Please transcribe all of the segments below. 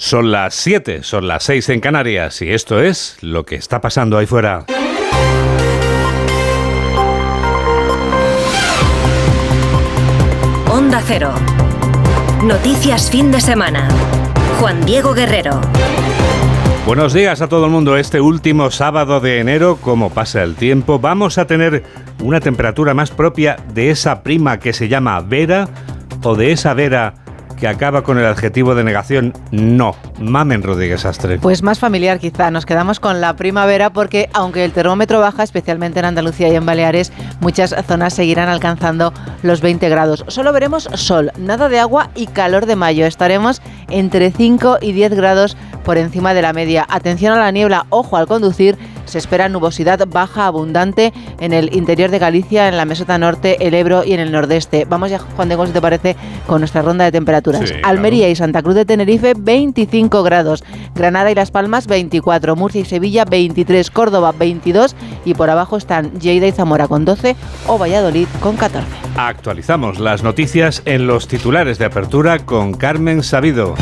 Son las 7, son las 6 en Canarias y esto es lo que está pasando ahí fuera. Onda Cero. Noticias fin de semana. Juan Diego Guerrero. Buenos días a todo el mundo. Este último sábado de enero, como pasa el tiempo, vamos a tener una temperatura más propia de esa prima que se llama Vera o de esa Vera que acaba con el adjetivo de negación no. Mamen Rodríguez Astre. Pues más familiar quizá. Nos quedamos con la primavera porque aunque el termómetro baja, especialmente en Andalucía y en Baleares, muchas zonas seguirán alcanzando los 20 grados. Solo veremos sol, nada de agua y calor de mayo. Estaremos entre 5 y 10 grados por encima de la media. Atención a la niebla, ojo al conducir se espera nubosidad baja abundante en el interior de Galicia, en la meseta norte, el Ebro y en el nordeste. Vamos ya, Juan de Gómez, si te parece, con nuestra ronda de temperaturas. Almería y Santa Cruz de Tenerife, 25 grados. Granada y Las Palmas, 24. Murcia y Sevilla, 23. Córdoba, 22. Y por abajo están Lleida y Zamora con 12 o Valladolid con 14. Actualizamos las noticias en los titulares de apertura con Carmen Sabido.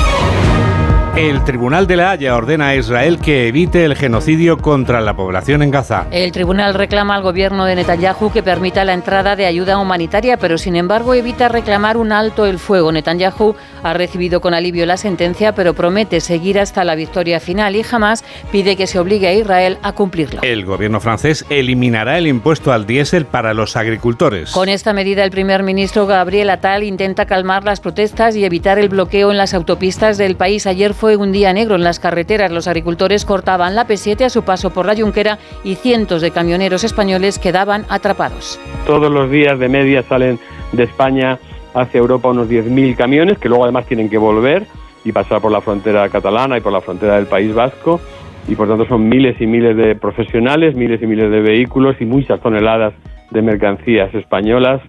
El Tribunal de la Haya ordena a Israel que evite el genocidio contra la población en Gaza. El tribunal reclama al gobierno de Netanyahu que permita la entrada de ayuda humanitaria, pero sin embargo evita reclamar un alto el fuego. Netanyahu ha recibido con alivio la sentencia, pero promete seguir hasta la victoria final y jamás pide que se obligue a Israel a cumplirlo. El gobierno francés eliminará el impuesto al diésel para los agricultores. Con esta medida, el primer ministro Gabriel Attal intenta calmar las protestas y evitar el bloqueo en las autopistas del país. Ayer fue fue un día negro en las carreteras. Los agricultores cortaban la P7 a su paso por la Junquera y cientos de camioneros españoles quedaban atrapados. Todos los días de media salen de España hacia Europa unos 10.000 camiones que luego además tienen que volver y pasar por la frontera catalana y por la frontera del País Vasco y por tanto son miles y miles de profesionales, miles y miles de vehículos y muchas toneladas de mercancías españolas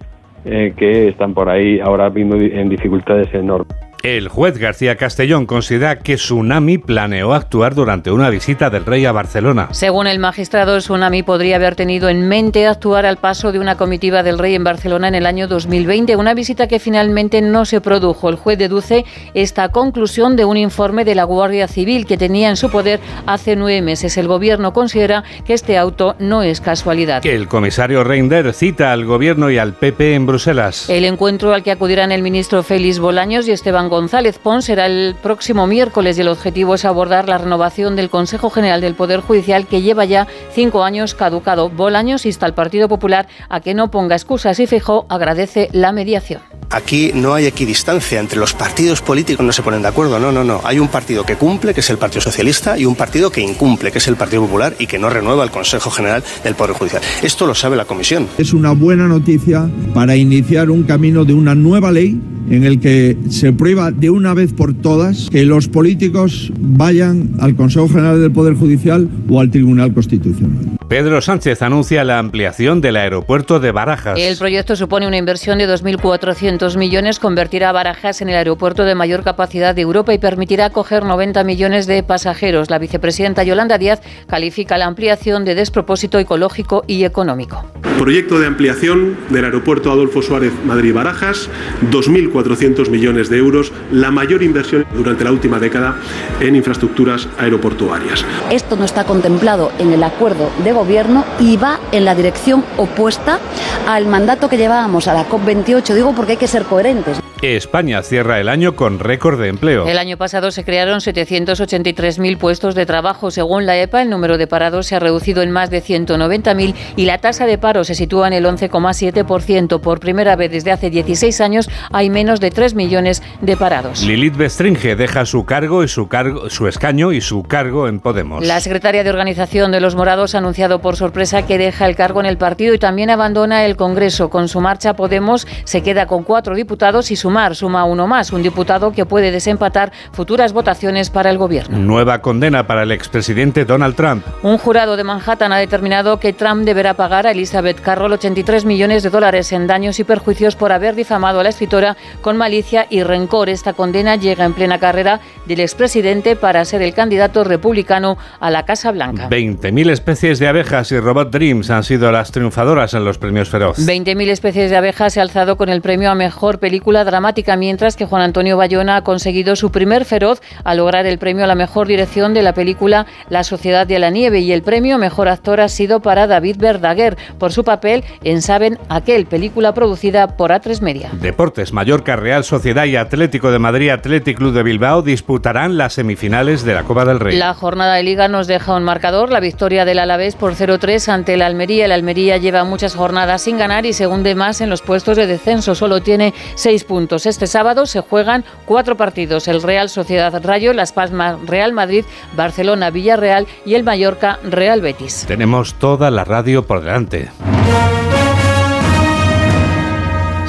eh, que están por ahí ahora mismo en dificultades enormes. El juez García Castellón considera que Tsunami planeó actuar durante una visita del rey a Barcelona. Según el magistrado, Tsunami podría haber tenido en mente actuar al paso de una comitiva del rey en Barcelona en el año 2020, una visita que finalmente no se produjo. El juez deduce esta conclusión de un informe de la Guardia Civil que tenía en su poder hace nueve meses. El gobierno considera que este auto no es casualidad. El comisario Reinders cita al gobierno y al PP en Bruselas. El encuentro al que acudirán el ministro Félix Bolaños y Esteban González Pons será el próximo miércoles y el objetivo es abordar la renovación del Consejo General del Poder Judicial que lleva ya cinco años caducado. Bolaños insta al Partido Popular a que no ponga excusas y Fijó agradece la mediación. Aquí no hay equidistancia entre los partidos políticos, no se ponen de acuerdo, no, no, no. Hay un partido que cumple, que es el Partido Socialista, y un partido que incumple, que es el Partido Popular, y que no renueva el Consejo General del Poder Judicial. Esto lo sabe la Comisión. Es una buena noticia para iniciar un camino de una nueva ley en el que se prueba de una vez por todas que los políticos vayan al Consejo General del Poder Judicial o al Tribunal Constitucional. Pedro Sánchez anuncia la ampliación del aeropuerto de Barajas. El proyecto supone una inversión de 2.400 millones, convertirá a Barajas en el aeropuerto de mayor capacidad de Europa y permitirá acoger 90 millones de pasajeros. La vicepresidenta Yolanda Díaz califica la ampliación de despropósito ecológico y económico. Proyecto de ampliación del aeropuerto Adolfo Suárez Madrid-Barajas, 2.400 millones de euros, la mayor inversión durante la última década en infraestructuras aeroportuarias. Esto no está contemplado en el acuerdo de gobierno y va en la dirección opuesta al mandato que llevábamos a la COP28. Digo porque hay que ser coherentes. España cierra el año con récord de empleo. El año pasado se crearon 783.000 puestos de trabajo. Según la EPA, el número de parados se ha reducido en más de 190.000 y la tasa de paro se sitúa en el 11,7%. Por primera vez desde hace 16 años hay menos de 3 millones de parados. Lilith Bestringe deja su cargo y su cargo, su escaño y su cargo en Podemos. La secretaria de organización de los Morados ha anunciado por sorpresa que deja el cargo en el partido y también abandona el Congreso. Con su marcha Podemos se queda con cuatro diputados y sumar suma uno más, un diputado que puede desempatar futuras votaciones para el gobierno. Nueva condena para el expresidente Donald Trump. Un jurado de Manhattan ha determinado que Trump deberá pagar a Elizabeth Carroll 83 millones de dólares en daños y perjuicios por haber difamado a la escritora con malicia y rencor. Esta condena llega en plena carrera del expresidente para ser el candidato republicano a la Casa Blanca. 20.000 especies de abejas y Robot Dreams han sido las triunfadoras en los premios Feroz. 20.000 especies de abejas se ha alzado con el premio a mejor película dramática, mientras que Juan Antonio Bayona ha conseguido su primer Feroz al lograr el premio a la mejor dirección de la película La Sociedad de la Nieve y el premio a mejor actor ha sido para David Verdaguer por su papel en Saben Aquel, película producida por A3 Media. Deportes, Mallorca, Real Sociedad y Atlético de Madrid, Atlético Club de Bilbao disputarán las semifinales de la Copa del Rey. La jornada de liga nos deja un marcador, la victoria del Alavés por 0-3 ante el Almería. El Almería lleva muchas jornadas sin ganar y se hunde más en los puestos de descenso, solo tiene seis puntos. Este sábado se juegan cuatro partidos, el Real Sociedad Rayo, Las Palmas Real Madrid, Barcelona Villarreal y el Mallorca Real Betis. Tenemos toda la radio por delante.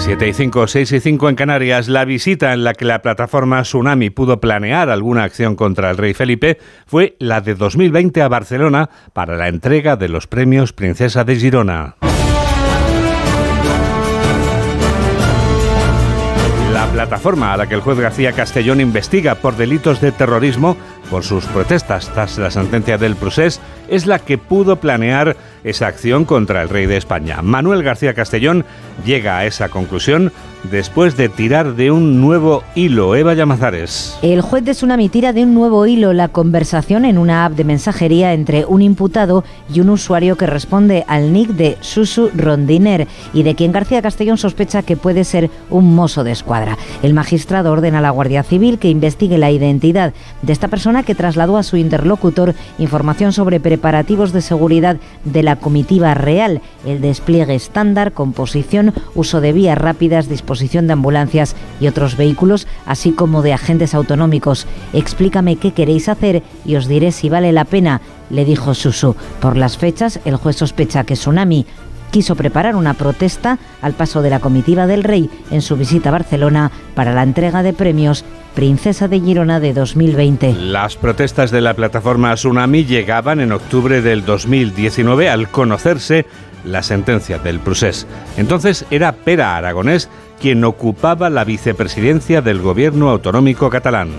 7 y 5, 6 y 5 en Canarias. La visita en la que la plataforma Tsunami pudo planear alguna acción contra el rey Felipe fue la de 2020 a Barcelona para la entrega de los premios Princesa de Girona. La plataforma a la que el juez García Castellón investiga por delitos de terrorismo por sus protestas tras la sentencia del procés es la que pudo planear esa acción contra el rey de España. Manuel García Castellón llega a esa conclusión después de tirar de un nuevo hilo. Eva Llamazares. El juez de Tsunami tira de un nuevo hilo la conversación en una app de mensajería entre un imputado y un usuario que responde al nick de Susu Rondiner y de quien García Castellón sospecha que puede ser un mozo de escuadra. El magistrado ordena a la Guardia Civil que investigue la identidad de esta persona que trasladó a su interlocutor información sobre preparativos de seguridad de la comitiva real, el despliegue estándar, composición, uso de vías rápidas, disposición de ambulancias y otros vehículos, así como de agentes autonómicos. Explícame qué queréis hacer y os diré si vale la pena, le dijo Susu. Por las fechas, el juez sospecha que Tsunami quiso preparar una protesta al paso de la comitiva del rey en su visita a Barcelona para la entrega de premios Princesa de Girona de 2020. Las protestas de la plataforma Tsunami llegaban en octubre del 2019 al conocerse la sentencia del procés. Entonces era Pera Aragonés quien ocupaba la vicepresidencia del gobierno autonómico catalán.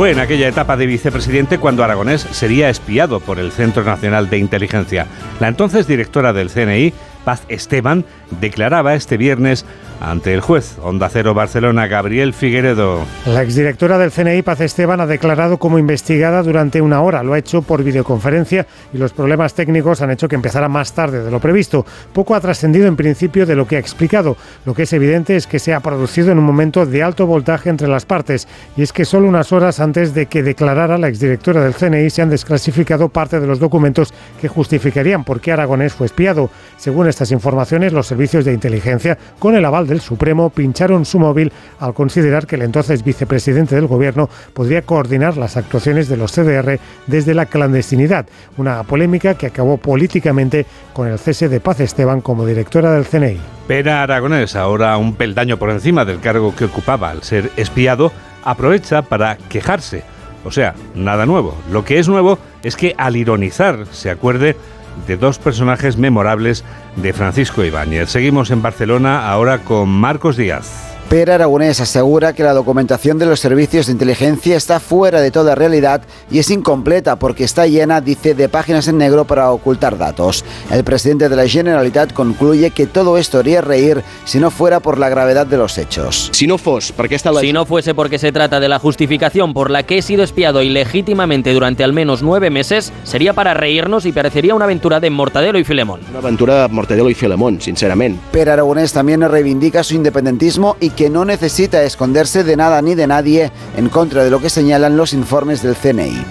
Fue en aquella etapa de vicepresidente cuando Aragonés sería espiado por el Centro Nacional de Inteligencia. La entonces directora del CNI, Paz Esteban, declaraba este viernes ante el juez Onda Cero Barcelona, Gabriel Figueredo. La exdirectora del CNI, Paz Esteban, ha declarado como investigada durante una hora. Lo ha hecho por videoconferencia y los problemas técnicos han hecho que empezara más tarde de lo previsto. Poco ha trascendido en principio de lo que ha explicado. Lo que es evidente es que se ha producido en un momento de alto voltaje entre las partes y es que solo unas horas antes de que declarara la exdirectora del CNI se han desclasificado parte de los documentos que justificarían por qué Aragonés fue espiado. Según estas informaciones, los servicios de inteligencia, con el aval del Supremo pincharon su móvil al considerar que el entonces vicepresidente del gobierno podría coordinar las actuaciones de los CDR desde la clandestinidad, una polémica que acabó políticamente con el cese de Paz Esteban como directora del CNI. Pera Aragonés, ahora un peldaño por encima del cargo que ocupaba al ser espiado, aprovecha para quejarse. O sea, nada nuevo. Lo que es nuevo es que al ironizar se acuerde de dos personajes memorables de Francisco Ibáñez. Seguimos en Barcelona ahora con Marcos Díaz. Pera Aragonés asegura que la documentación de los servicios de inteligencia está fuera de toda realidad y es incompleta porque está llena, dice, de páginas en negro para ocultar datos. El presidente de la Generalitat concluye que todo esto haría reír si no fuera por la gravedad de los hechos. Si no, fos, porque esta si no fuese porque se trata de la justificación por la que he sido espiado ilegítimamente durante al menos nueve meses, sería para reírnos y parecería una aventura de Mortadelo y Filemón. Una aventura de Mortadelo y Filemón, sinceramente. Pera Aragonés también reivindica su independentismo y que no necesita esconderse de nada ni de nadie en contra de lo que señalan los informes del CNI.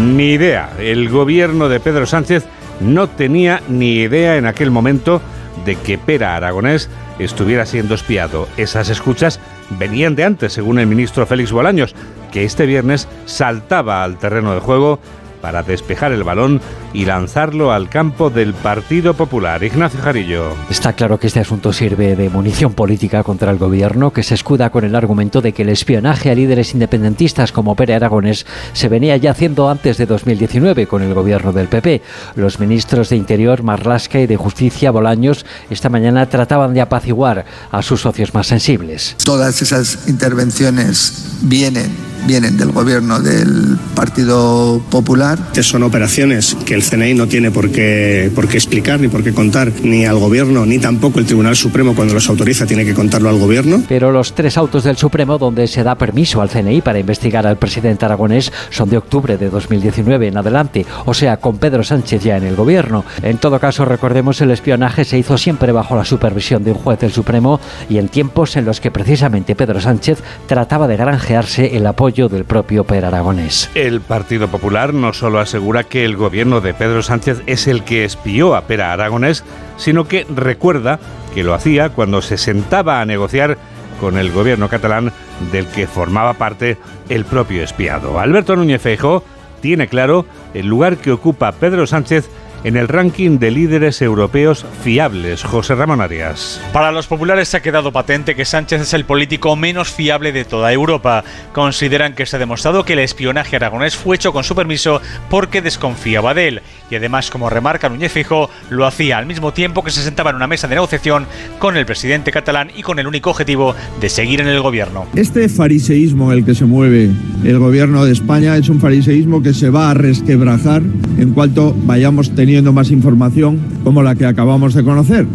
Ni idea. El gobierno de Pedro Sánchez no tenía ni idea en aquel momento de que Pera Aragonés estuviera siendo espiado. Esas escuchas venían de antes, según el ministro Félix Bolaños, que este viernes saltaba al terreno de juego para despejar el balón y lanzarlo al campo del Partido Popular. Ignacio Jarillo. Está claro que este asunto sirve de munición política contra el gobierno, que se escuda con el argumento de que el espionaje a líderes independentistas como Pere Aragones se venía ya haciendo antes de 2019 con el gobierno del PP. Los ministros de Interior, Marlasca y de Justicia, Bolaños, esta mañana trataban de apaciguar a sus socios más sensibles. Todas esas intervenciones vienen vienen del gobierno del Partido Popular. Son operaciones que el CNI no tiene por qué, por qué explicar ni por qué contar ni al gobierno ni tampoco el Tribunal Supremo cuando los autoriza tiene que contarlo al gobierno. Pero los tres autos del Supremo donde se da permiso al CNI para investigar al presidente aragonés son de octubre de 2019 en adelante, o sea, con Pedro Sánchez ya en el gobierno. En todo caso, recordemos, el espionaje se hizo siempre bajo la supervisión de un juez del Supremo y en tiempos en los que precisamente Pedro Sánchez trataba de granjearse el apoyo del propio Per Aragonés. El Partido Popular no solo asegura que el gobierno de Pedro Sánchez es el que espió a Per Aragonés, sino que recuerda que lo hacía cuando se sentaba a negociar con el gobierno catalán del que formaba parte el propio espiado. Alberto Núñez Feijóo tiene claro el lugar que ocupa Pedro Sánchez en el ranking de líderes europeos fiables. José Ramón Arias. Para los populares se ha quedado patente que Sánchez es el político menos fiable de toda Europa. Consideran que se ha demostrado que el espionaje aragonés fue hecho con su permiso porque desconfiaba de él. Y además, como remarca Núñez Fijo, lo hacía al mismo tiempo que se sentaba en una mesa de negociación con el presidente catalán y con el único objetivo de seguir en el gobierno. Este fariseísmo en el que se mueve el gobierno de España es un fariseísmo que se va a resquebrajar en cuanto vayamos teniendo más información como la que acabamos de conocer,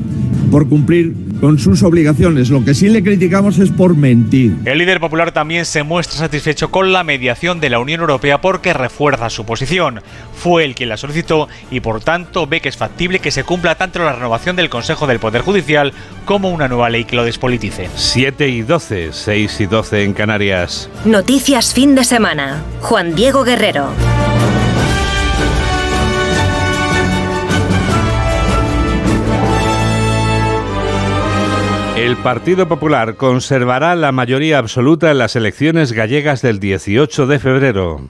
por cumplir con sus obligaciones. Lo que sí le criticamos es por mentir. El líder popular también se muestra satisfecho con la mediación de la Unión Europea porque refuerza su posición. Fue el quien la solicitó y por tanto ve que es factible que se cumpla tanto la renovación del Consejo del Poder Judicial como una nueva ley que lo despolitice. 7 y 12, 6 y 12 en Canarias. Noticias fin de semana. Juan Diego Guerrero. El Partido Popular conservará la mayoría absoluta en las elecciones gallegas del 18 de febrero.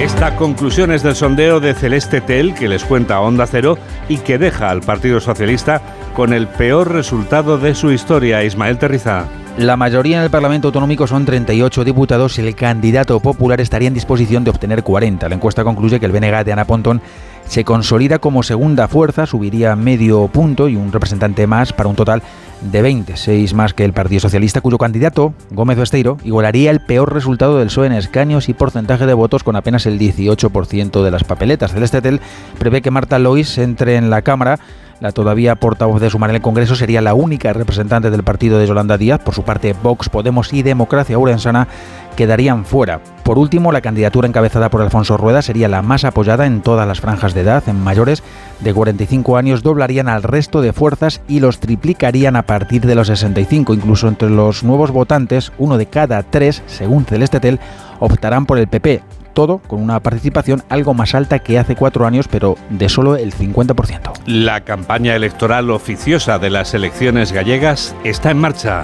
Esta conclusión es del sondeo de Celeste Tel que les cuenta Onda Cero y que deja al Partido Socialista con el peor resultado de su historia, Ismael Terriza. La mayoría en el Parlamento Autonómico son 38 diputados y el candidato popular estaría en disposición de obtener 40. La encuesta concluye que el BNG de Ana Pontón se consolida como segunda fuerza, subiría medio punto y un representante más para un total de 26 más que el Partido Socialista, cuyo candidato, Gómez Besteiro, igualaría el peor resultado del PSOE en escaños y porcentaje de votos con apenas el 18% de las papeletas. Celeste Tel prevé que Marta Lois entre en la Cámara la todavía portavoz de Sumar en el Congreso sería la única representante del partido de Yolanda Díaz. Por su parte, Vox, Podemos y Democracia Urensana quedarían fuera. Por último, la candidatura encabezada por Alfonso Rueda sería la más apoyada en todas las franjas de edad. En mayores de 45 años doblarían al resto de fuerzas y los triplicarían a partir de los 65. Incluso entre los nuevos votantes, uno de cada tres, según Celestetel, optarán por el PP todo con una participación algo más alta que hace cuatro años, pero de solo el 50%. La campaña electoral oficiosa de las elecciones gallegas está en marcha.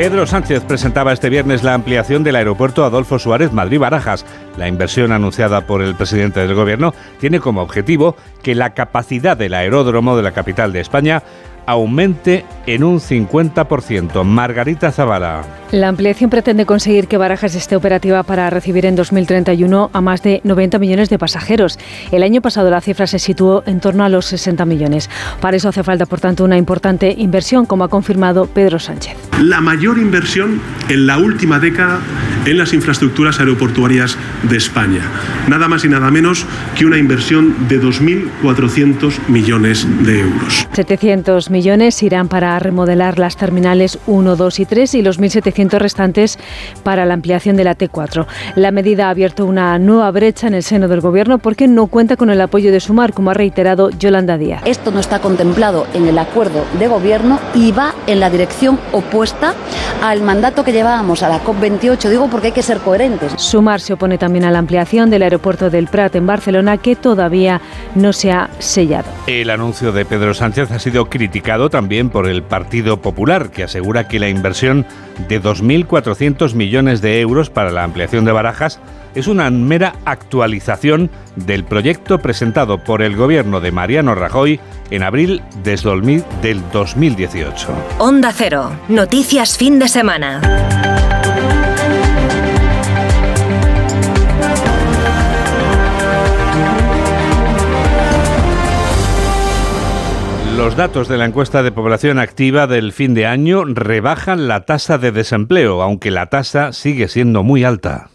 Pedro Sánchez presentaba este viernes la ampliación del aeropuerto Adolfo Suárez Madrid-Barajas. La inversión anunciada por el presidente del gobierno tiene como objetivo que la capacidad del aeródromo de la capital de España aumente en un 50%. Margarita Zavala. La ampliación pretende conseguir que Barajas esté operativa para recibir en 2031 a más de 90 millones de pasajeros. El año pasado la cifra se situó en torno a los 60 millones. Para eso hace falta, por tanto, una importante inversión, como ha confirmado Pedro Sánchez. La mayor inversión en la última década en las infraestructuras aeroportuarias de España. Nada más y nada menos que una inversión de 2.400 millones de euros. 700 millones irán para remodelar las terminales 1, 2 y 3 y los 1.700 restantes para la ampliación de la T4. La medida ha abierto una nueva brecha en el seno del Gobierno porque no cuenta con el apoyo de Sumar, como ha reiterado Yolanda Díaz. Esto no está contemplado en el acuerdo de Gobierno y va en la dirección opuesta al mandato que llevábamos a la COP28. Digo porque hay que ser coherentes. Sumar se opone también a la ampliación del aeropuerto del Prat en Barcelona, que todavía no se ha sellado. El anuncio de Pedro Sánchez ha sido criticado también por el Partido Popular, que asegura que la inversión de 2.400 millones de euros para la ampliación de barajas es una mera actualización del proyecto presentado por el gobierno de Mariano Rajoy en abril del 2018. Onda Cero, noticias fin de semana. Los datos de la encuesta de población activa del fin de año rebajan la tasa de desempleo, aunque la tasa sigue siendo muy alta.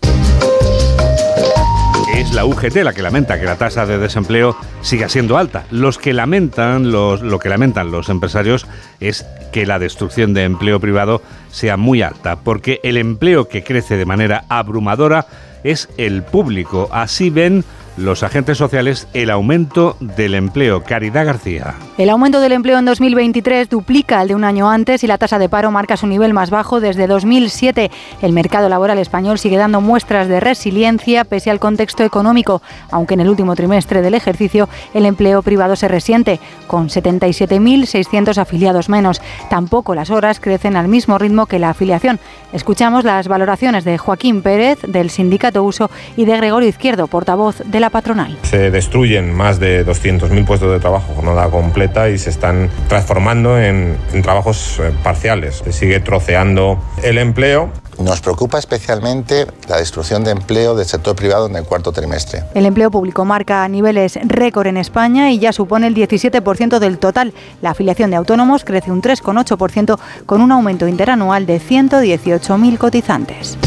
Es la UGT la que lamenta que la tasa de desempleo siga siendo alta. Los que lamentan, los, lo que lamentan los empresarios es que la destrucción de empleo privado sea muy alta, porque el empleo que crece de manera abrumadora es el público. Así ven los agentes sociales el aumento del empleo. Caridad García. El aumento del empleo en 2023 duplica el de un año antes y la tasa de paro marca su nivel más bajo desde 2007. El mercado laboral español sigue dando muestras de resiliencia pese al contexto económico, aunque en el último trimestre del ejercicio el empleo privado se resiente, con 77.600 afiliados menos. Tampoco las horas crecen al mismo ritmo que la afiliación. Escuchamos las valoraciones de Joaquín Pérez, del Sindicato Uso, y de Gregorio Izquierdo, portavoz de la patronal. Se destruyen más de 200.000 puestos de trabajo jornada completa y se están transformando en, en trabajos eh, parciales. Se sigue troceando el empleo nos preocupa especialmente la destrucción de empleo del sector privado en el cuarto trimestre. El empleo público marca niveles récord en España y ya supone el 17% del total. La afiliación de autónomos crece un 3,8% con un aumento interanual de 118.000 cotizantes.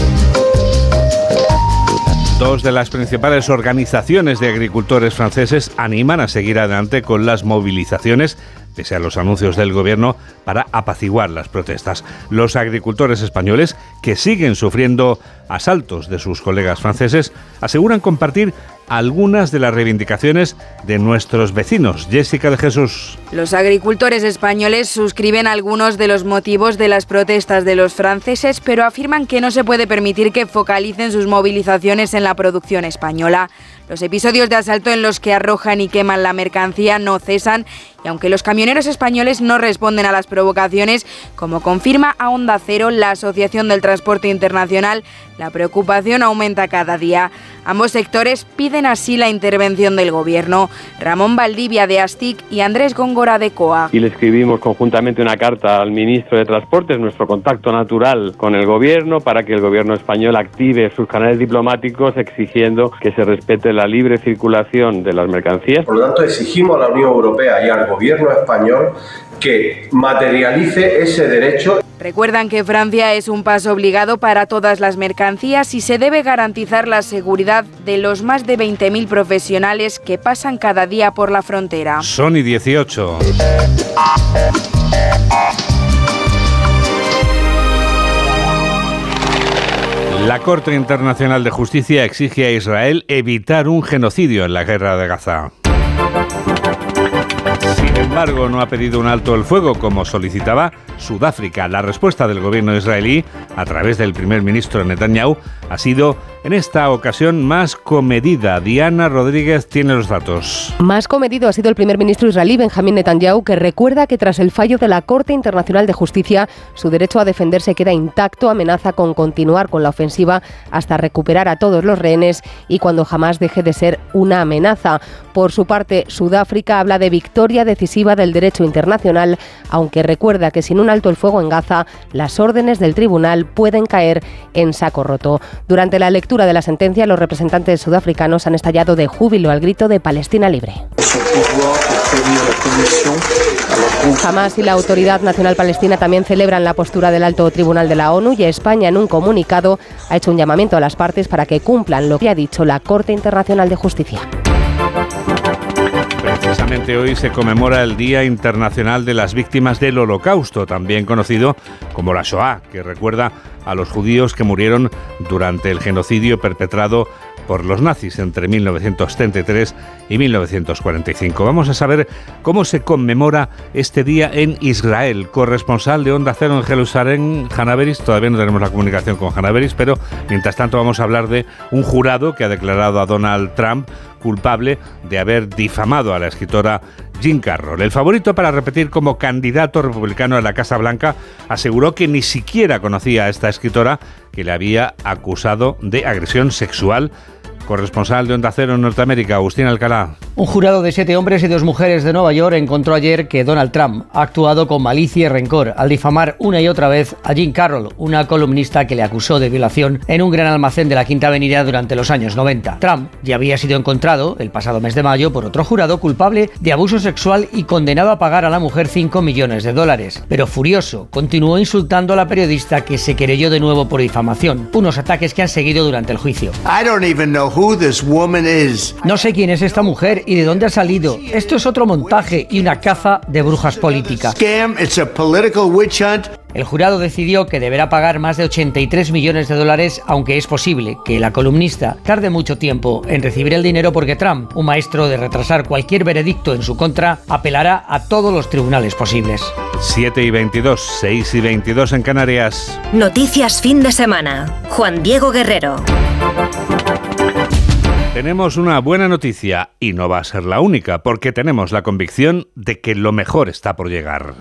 Dos de las principales organizaciones de agricultores franceses animan a seguir adelante con las movilizaciones pese a los anuncios del gobierno para apaciguar las protestas. Los agricultores españoles, que siguen sufriendo asaltos de sus colegas franceses, aseguran compartir algunas de las reivindicaciones de nuestros vecinos. Jessica de Jesús. Los agricultores españoles suscriben algunos de los motivos de las protestas de los franceses, pero afirman que no se puede permitir que focalicen sus movilizaciones en la producción española. Los episodios de asalto en los que arrojan y queman la mercancía no cesan y aunque los camioneros españoles no responden a las provocaciones, como confirma a Onda Cero la Asociación del Transporte Internacional, la preocupación aumenta cada día. Ambos sectores piden así la intervención del gobierno. Ramón Valdivia de ASTIC y Andrés Góngora de COA. Y le escribimos conjuntamente una carta al ministro de Transportes, nuestro contacto natural con el gobierno, para que el gobierno español active sus canales diplomáticos exigiendo que se respete la libre circulación de las mercancías. Por lo tanto, exigimos a la Unión Europea y al gobierno español que materialice ese derecho. Recuerdan que Francia es un paso obligado para todas las mercancías y se debe garantizar la seguridad de los más de 20.000 profesionales que pasan cada día por la frontera. Sony 18. La Corte Internacional de Justicia exige a Israel evitar un genocidio en la guerra de Gaza. Sin embargo, no ha pedido un alto el fuego como solicitaba Sudáfrica. La respuesta del gobierno israelí, a través del primer ministro Netanyahu, ha sido en esta ocasión más comedida. Diana Rodríguez tiene los datos. Más comedido ha sido el primer ministro israelí Benjamín Netanyahu, que recuerda que tras el fallo de la Corte Internacional de Justicia, su derecho a defenderse queda intacto, amenaza con continuar con la ofensiva hasta recuperar a todos los rehenes y cuando jamás deje de ser una amenaza. Por su parte, Sudáfrica habla de victoria decisiva del derecho internacional, aunque recuerda que sin un alto el fuego en Gaza, las órdenes del tribunal pueden caer en saco roto. Durante la lectura de la sentencia, los representantes sudafricanos han estallado de júbilo al grito de Palestina libre. Hamas y la Autoridad Nacional Palestina también celebran la postura del alto tribunal de la ONU y España en un comunicado ha hecho un llamamiento a las partes para que cumplan lo que ha dicho la Corte Internacional de Justicia. Precisamente hoy se conmemora el Día Internacional de las Víctimas del Holocausto, también conocido como la Shoah, que recuerda a los judíos que murieron durante el genocidio perpetrado por los nazis entre 1933 y 1945. Vamos a saber cómo se conmemora este día en Israel. Corresponsal de Onda Cero en Jerusalén, Hanaveris. Todavía no tenemos la comunicación con Hanaveris, pero mientras tanto vamos a hablar de un jurado que ha declarado a Donald Trump culpable de haber difamado a la escritora Jim Carroll. El favorito para repetir como candidato republicano a la Casa Blanca aseguró que ni siquiera conocía a esta escritora que le había acusado de agresión sexual Corresponsal de Onda Cero en Norteamérica, Agustín Alcalá. Un jurado de siete hombres y dos mujeres de Nueva York encontró ayer que Donald Trump ha actuado con malicia y rencor al difamar una y otra vez a Jean Carroll, una columnista que le acusó de violación en un gran almacén de la Quinta Avenida durante los años 90. Trump ya había sido encontrado el pasado mes de mayo por otro jurado culpable de abuso sexual y condenado a pagar a la mujer 5 millones de dólares. Pero furioso, continuó insultando a la periodista que se querelló de nuevo por difamación, unos ataques que han seguido durante el juicio. I don't even know no sé quién es esta mujer y de dónde ha salido. Esto es otro montaje y una caza de brujas políticas. El jurado decidió que deberá pagar más de 83 millones de dólares, aunque es posible que la columnista tarde mucho tiempo en recibir el dinero porque Trump, un maestro de retrasar cualquier veredicto en su contra, apelará a todos los tribunales posibles. 7 y 22, 6 y 22 en Canarias. Noticias fin de semana. Juan Diego Guerrero. Tenemos una buena noticia y no va a ser la única, porque tenemos la convicción de que lo mejor está por llegar.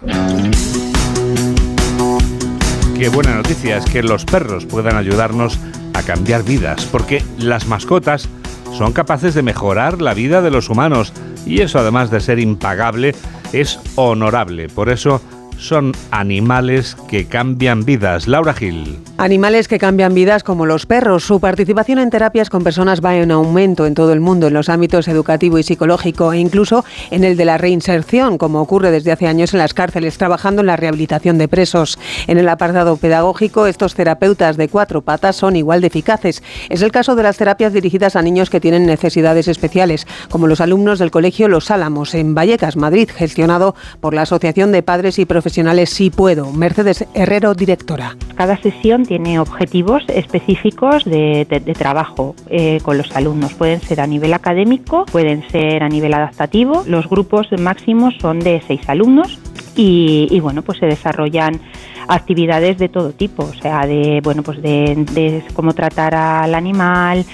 Qué buena noticia es que los perros puedan ayudarnos a cambiar vidas, porque las mascotas son capaces de mejorar la vida de los humanos y eso además de ser impagable es honorable. Por eso son animales que cambian vidas. Laura Gil. Animales que cambian vidas como los perros. Su participación en terapias con personas va en aumento en todo el mundo, en los ámbitos educativo y psicológico e incluso en el de la reinserción, como ocurre desde hace años en las cárceles, trabajando en la rehabilitación de presos. En el apartado pedagógico, estos terapeutas de cuatro patas son igual de eficaces. Es el caso de las terapias dirigidas a niños que tienen necesidades especiales, como los alumnos del Colegio Los Álamos, en Vallecas, Madrid, gestionado por la Asociación de Padres y profesionales Sí Puedo. Mercedes Herrero, directora. Cada sesión tiene objetivos específicos de, trabajo eh, con los alumnos. Pueden ser a nivel académico, pueden ser a nivel adaptativo. Los grupos máximos son de seis alumnos y, bueno, pues se desarrollan actividades de todo tipo, o sea, de bueno, pues de cómo tratar al animal,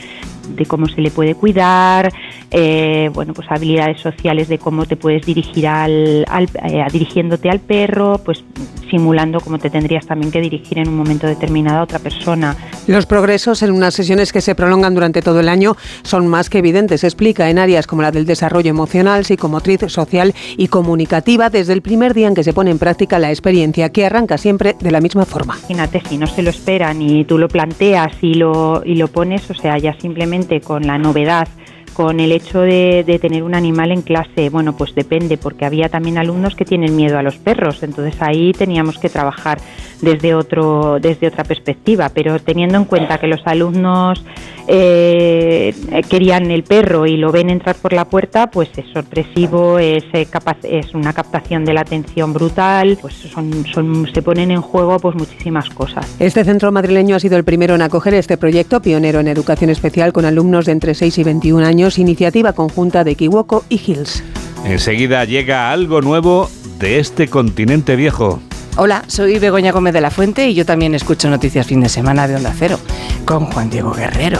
de cómo se le puede cuidar, eh, bueno, pues habilidades sociales de cómo te puedes dirigir al, eh, dirigiéndote al perro, pues simulando cómo te tendrías también que dirigir en un momento determinado a otra persona. Los progresos en unas sesiones que se prolongan durante todo el año son más que evidentes, explica en áreas como la del desarrollo emocional, psicomotriz, social y comunicativa desde el primer día en que se pone en práctica la experiencia, que arranca siempre de la misma forma. Imagínate, si no se lo esperan y tú lo planteas y lo, y lo pones, o sea, ya simplemente con la novedad con el hecho de, tener un animal en clase, bueno, pues depende, porque había también alumnos que tienen miedo a los perros, entonces ahí teníamos que trabajar desde otro, desde otra perspectiva, pero teniendo en cuenta que los alumnos eh, querían el perro y lo ven entrar por la puerta, pues es sorpresivo, es, eh, una captación de la atención brutal, pues son, se ponen en juego pues muchísimas cosas. Este centro madrileño ha sido el primero en acoger este proyecto, pionero en educación especial con alumnos de entre 6 y 21 años iniciativa conjunta de Kiwoko y Hills. Enseguida llega algo nuevo de este continente viejo. Hola, soy Begoña Gómez de la Fuente y yo también escucho Noticias Fin de Semana de Onda Cero con Juan Diego Guerrero.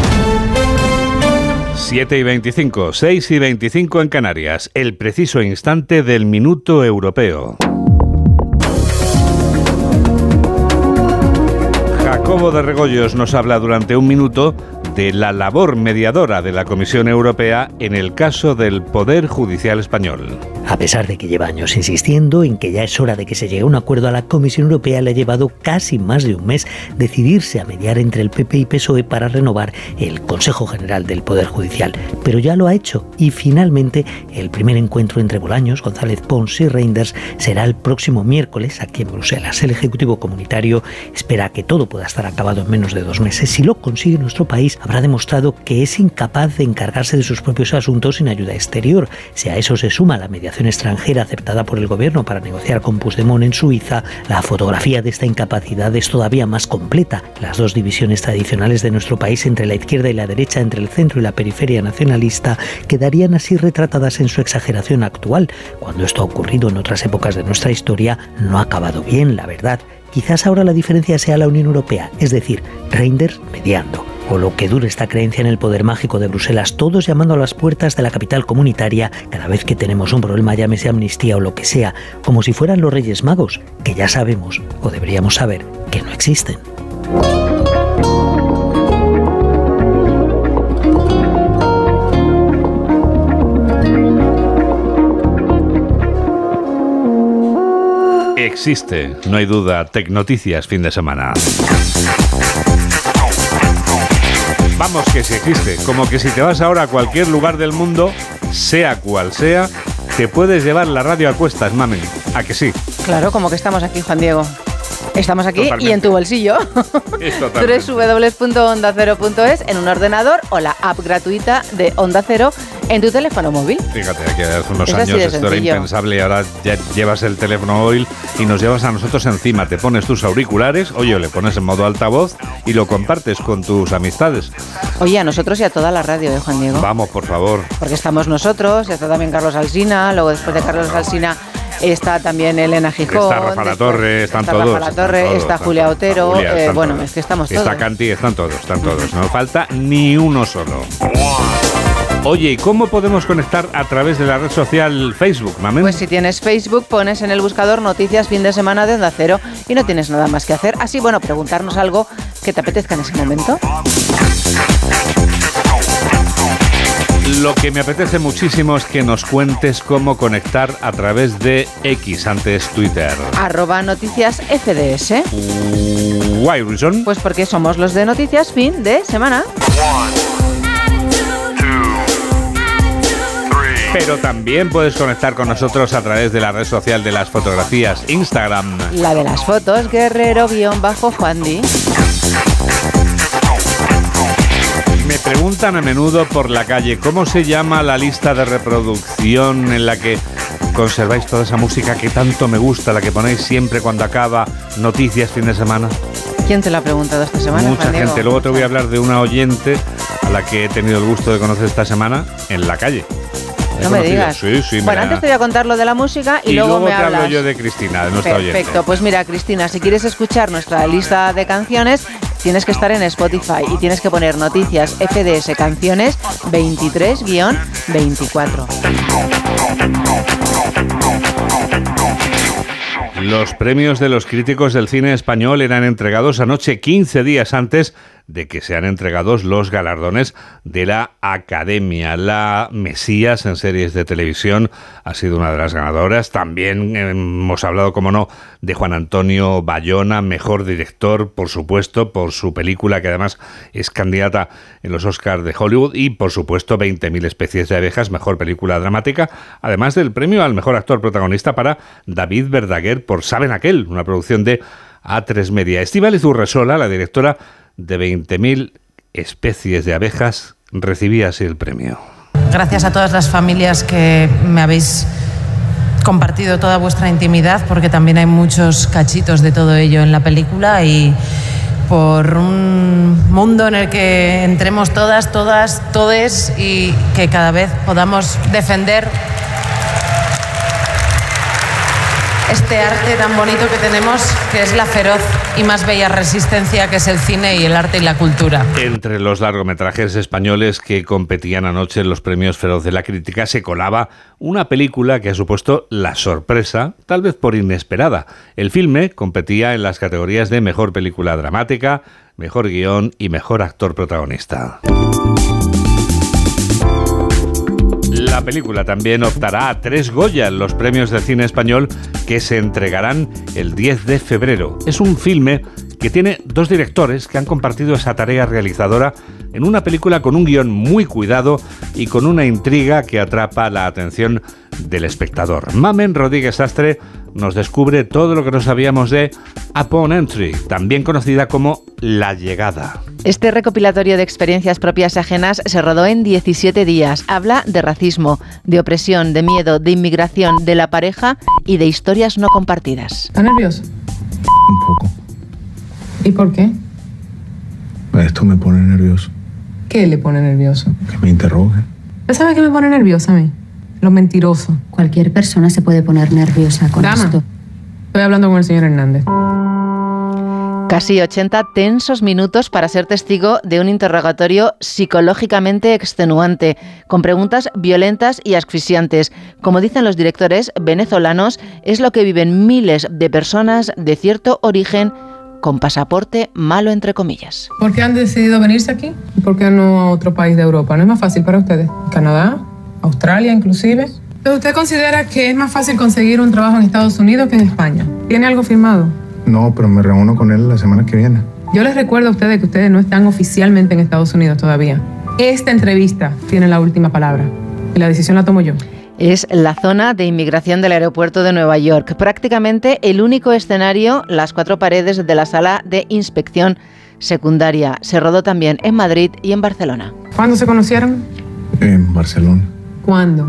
7 y 25, 6 y 25 en Canarias, el preciso instante del minuto europeo. Jacobo de Regoyos nos habla durante un minuto de la labor mediadora de la Comisión Europea en el caso del Poder Judicial Español. A pesar de que lleva años insistiendo en que ya es hora de que se llegue a un acuerdo a la Comisión Europea, le ha llevado casi más de un mes decidirse a mediar entre el PP y PSOE para renovar el Consejo General del Poder Judicial. Pero ya lo ha hecho y finalmente el primer encuentro entre Bolaños, González Pons y Reinders será el próximo miércoles aquí en Bruselas. El Ejecutivo Comunitario espera que todo pueda estar acabado en menos de dos meses. Si lo consigue nuestro país, habrá demostrado que es incapaz de encargarse de sus propios asuntos sin ayuda exterior. Si a eso se suma la mediación extranjera aceptada por el gobierno para negociar con Puigdemont en Suiza, la fotografía de esta incapacidad es todavía más completa. Las dos divisiones tradicionales de nuestro país entre la izquierda y la derecha, entre el centro y la periferia nacionalista, quedarían así retratadas en su exageración actual. Cuando esto ha ocurrido en otras épocas de nuestra historia, no ha acabado bien, la verdad. Quizás ahora la diferencia sea la Unión Europea, es decir, Reinders mediando o lo que dure esta creencia en el poder mágico de Bruselas, todos llamando a las puertas de la capital comunitaria cada vez que tenemos un problema, llámese amnistía o lo que sea, como si fueran los Reyes Magos, que ya sabemos, o deberíamos saber, que no existen. Existe, no hay duda, Tecnoticias fin de semana. Vamos que sí existe. Como que si te vas ahora a cualquier lugar del mundo, sea cual sea, te puedes llevar la radio a cuestas, mamen. ¿A que sí? Claro, como que estamos aquí, Juan Diego. Estamos aquí y en tu bolsillo. www.ondacero.es en un ordenador o la app gratuita de Onda Cero en tu teléfono móvil. Fíjate, que hace unos años esto era impensable y ahora ya llevas el teléfono móvil y nos llevas a nosotros encima. Te pones tus auriculares, oye, le pones en modo altavoz y lo compartes con tus amistades. Oye, a nosotros y a toda la radio, ¿eh, Juan Diego? Vamos, por favor. Porque estamos nosotros, está también Carlos Alsina, luego después de Carlos Alsina está también Elena Gijón. Está Rafa La Torre, están está todos. Rafa La Torre, está, Julia Otero. Eh, bueno, es que estamos todos. Está Canti, están todos, están todos. No falta ni uno solo. Oye, ¿y cómo podemos conectar a través de la red social Facebook, Mamen? Pues si tienes Facebook, pones en el buscador Noticias Fin de Semana de Onda Cero y no tienes nada más que hacer. Así, bueno, preguntarnos algo que te apetezca en ese momento. Lo que me apetece muchísimo es que nos cuentes cómo conectar a través de X, antes Twitter. Arroba noticias FDS. Why reason? Pues porque somos los de Noticias Fin de Semana. Pero también puedes conectar con nosotros a través de la red social de las fotografías, Instagram. La de las fotos, guerrero-juandi. Preguntan a menudo por la calle cómo se llama la lista de reproducción en la que conserváis toda esa música que tanto me gusta, la que ponéis siempre cuando acaba noticias fin de semana. ¿Quién te la ha preguntado esta semana? Mucha Juan Diego? gente. Luego te voy a hablar de una oyente a la que he tenido el gusto de conocer esta semana en la calle. No me digas. Sí, sí, bueno, antes te voy a contar lo de la música y, y luego, luego me te hablas. hablo yo de Cristina, de nuestra oyente. Perfecto, pues mira, Cristina, si quieres escuchar nuestra lista de canciones, tienes que estar en Spotify y tienes que poner noticias FDS Canciones 23-24. Los premios de los críticos del cine español eran entregados anoche, 15 días antes de que sean entregados los galardones de la Academia. La Mesías en series de televisión ha sido una de las ganadoras. También hemos hablado, como no, de Juan Antonio Bayona, mejor director, por supuesto, por su película que además es candidata en los Oscars de Hollywood y, por supuesto, 20.000 especies de abejas, mejor película dramática, además del premio al mejor actor protagonista para David Verdaguer por Saben Aquel, una producción de A3 Media. Estíbaliz Urresola, la directora de 20.000 especies de abejas, recibía así el premio. Gracias a todas las familias que me habéis compartido toda vuestra intimidad, porque también hay muchos cachitos de todo ello en la película y por un mundo en el que entremos todas, todas, todes y que cada vez podamos defender este arte tan bonito que tenemos, que es la feroz y más bella resistencia que es el cine y el arte y la cultura. Entre los largometrajes españoles que competían anoche en los premios Feroz de la Crítica se colaba una película que ha supuesto la sorpresa, tal vez por inesperada. El filme competía en las categorías de Mejor Película Dramática, Mejor Guión y Mejor Actor Protagonista. La película también optará a tres Goya en los premios de cine español que se entregarán el 10 de febrero. Es un filme que tiene dos directores que han compartido esa tarea realizadora en una película con un guion muy cuidado y con una intriga que atrapa la atención del espectador. Mamen Rodríguez Astre nos descubre todo lo que no sabíamos de Upon Entry, también conocida como La Llegada. Este recopilatorio de experiencias propias y ajenas se rodó en 17 días. Habla de racismo, de opresión, de miedo, de inmigración, de la pareja y de historias no compartidas. ¿Está nervioso? Un poco. ¿Y por qué? Esto me pone nervioso. ¿Qué le pone nervioso? Que me interroguen. ¿Usted sabe qué me pone nerviosa a mí? Lo mentiroso. Cualquier persona se puede poner nerviosa con Dama, esto. Estoy hablando con el señor Hernández. Casi 80 tensos minutos para ser testigo de un interrogatorio psicológicamente extenuante, con preguntas violentas y asfixiantes. Como dicen los directores venezolanos, es lo que viven miles de personas de cierto origen con pasaporte malo entre comillas. ¿Por qué han decidido venirse aquí? ¿Y por qué no a otro país de Europa? ¿No es más fácil para ustedes? ¿Canadá? ¿Australia inclusive? ¿Usted considera que es más fácil conseguir un trabajo en Estados Unidos que en España? ¿Tiene algo firmado? No, pero me reúno con él la semana que viene. Yo les recuerdo a ustedes que ustedes no están oficialmente en Estados Unidos todavía. Esta entrevista tiene la última palabra y la decisión la tomo yo. Es la zona de inmigración del aeropuerto de Nueva York, prácticamente el único escenario, las cuatro paredes de la sala de inspección secundaria. Se rodó también en Madrid y en Barcelona. ¿Cuándo se conocieron? En Barcelona. ¿Cuándo?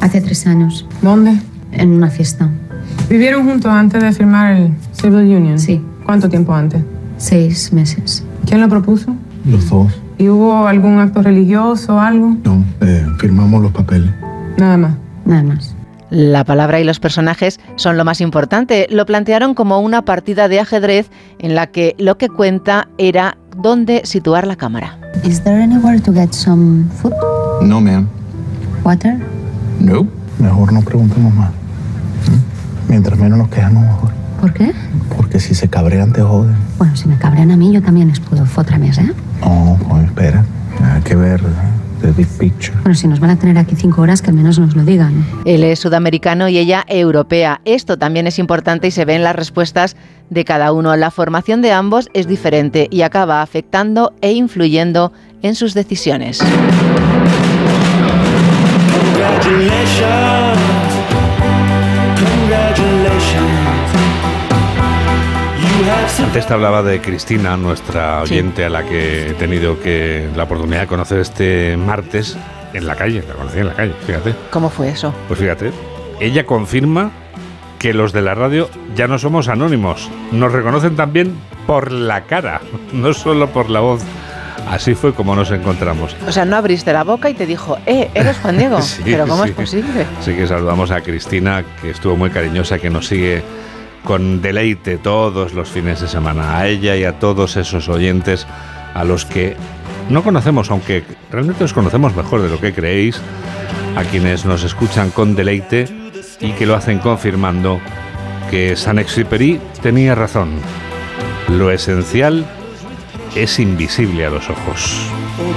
Hace tres años. ¿Dónde? En una fiesta. ¿Vivieron juntos antes de firmar el Civil Union? Sí. ¿Cuánto tiempo antes? Seis meses. ¿Quién lo propuso? Los dos. ¿Y hubo algún acto religioso o algo? No, eh, firmamos los papeles. Nada más. Nada más. La palabra y los personajes son lo más importante. Lo plantearon como una partida de ajedrez en la que lo que cuenta era dónde situar la cámara. Is there anywhere to get some food? No, ma'am. Water? No. Mejor no preguntemos más. ¿Mm? Mientras menos nos quejamos, mejor. ¿Por qué? Porque si se cabrean, te joden. Bueno, si me cabrean a mí, yo también les puedo fotre més, ¿eh? No, pues espera. Hay que ver the big picture. Bueno, si nos van a tener aquí cinco horas, que al menos nos lo digan. Él es sudamericano y ella europea. Esto también es importante y se ve en las respuestas de cada uno. La formación de ambos es diferente y acaba afectando e influyendo en sus decisiones. Antes te hablaba de Cristina, nuestra oyente a la que he tenido que la oportunidad de conocer este martes en la calle, la conocí en la calle, fíjate. ¿Cómo fue eso? Pues fíjate, ella confirma que los de la radio ya no somos anónimos, nos reconocen también por la cara, no solo por la voz. Así fue como nos encontramos. O sea, no abriste la boca y te dijo, eh, eres Juan Diego. Sí, Pero ¿cómo sí. es posible? Así que saludamos a Cristina, que estuvo muy cariñosa, que nos sigue con deleite todos los fines de semana. A ella y a todos esos oyentes a los que no conocemos, aunque realmente os conocemos mejor de lo que creéis, a quienes nos escuchan con deleite y que lo hacen confirmando que Saint-Exupéry tenía razón. Lo esencial es invisible a los ojos. Oh.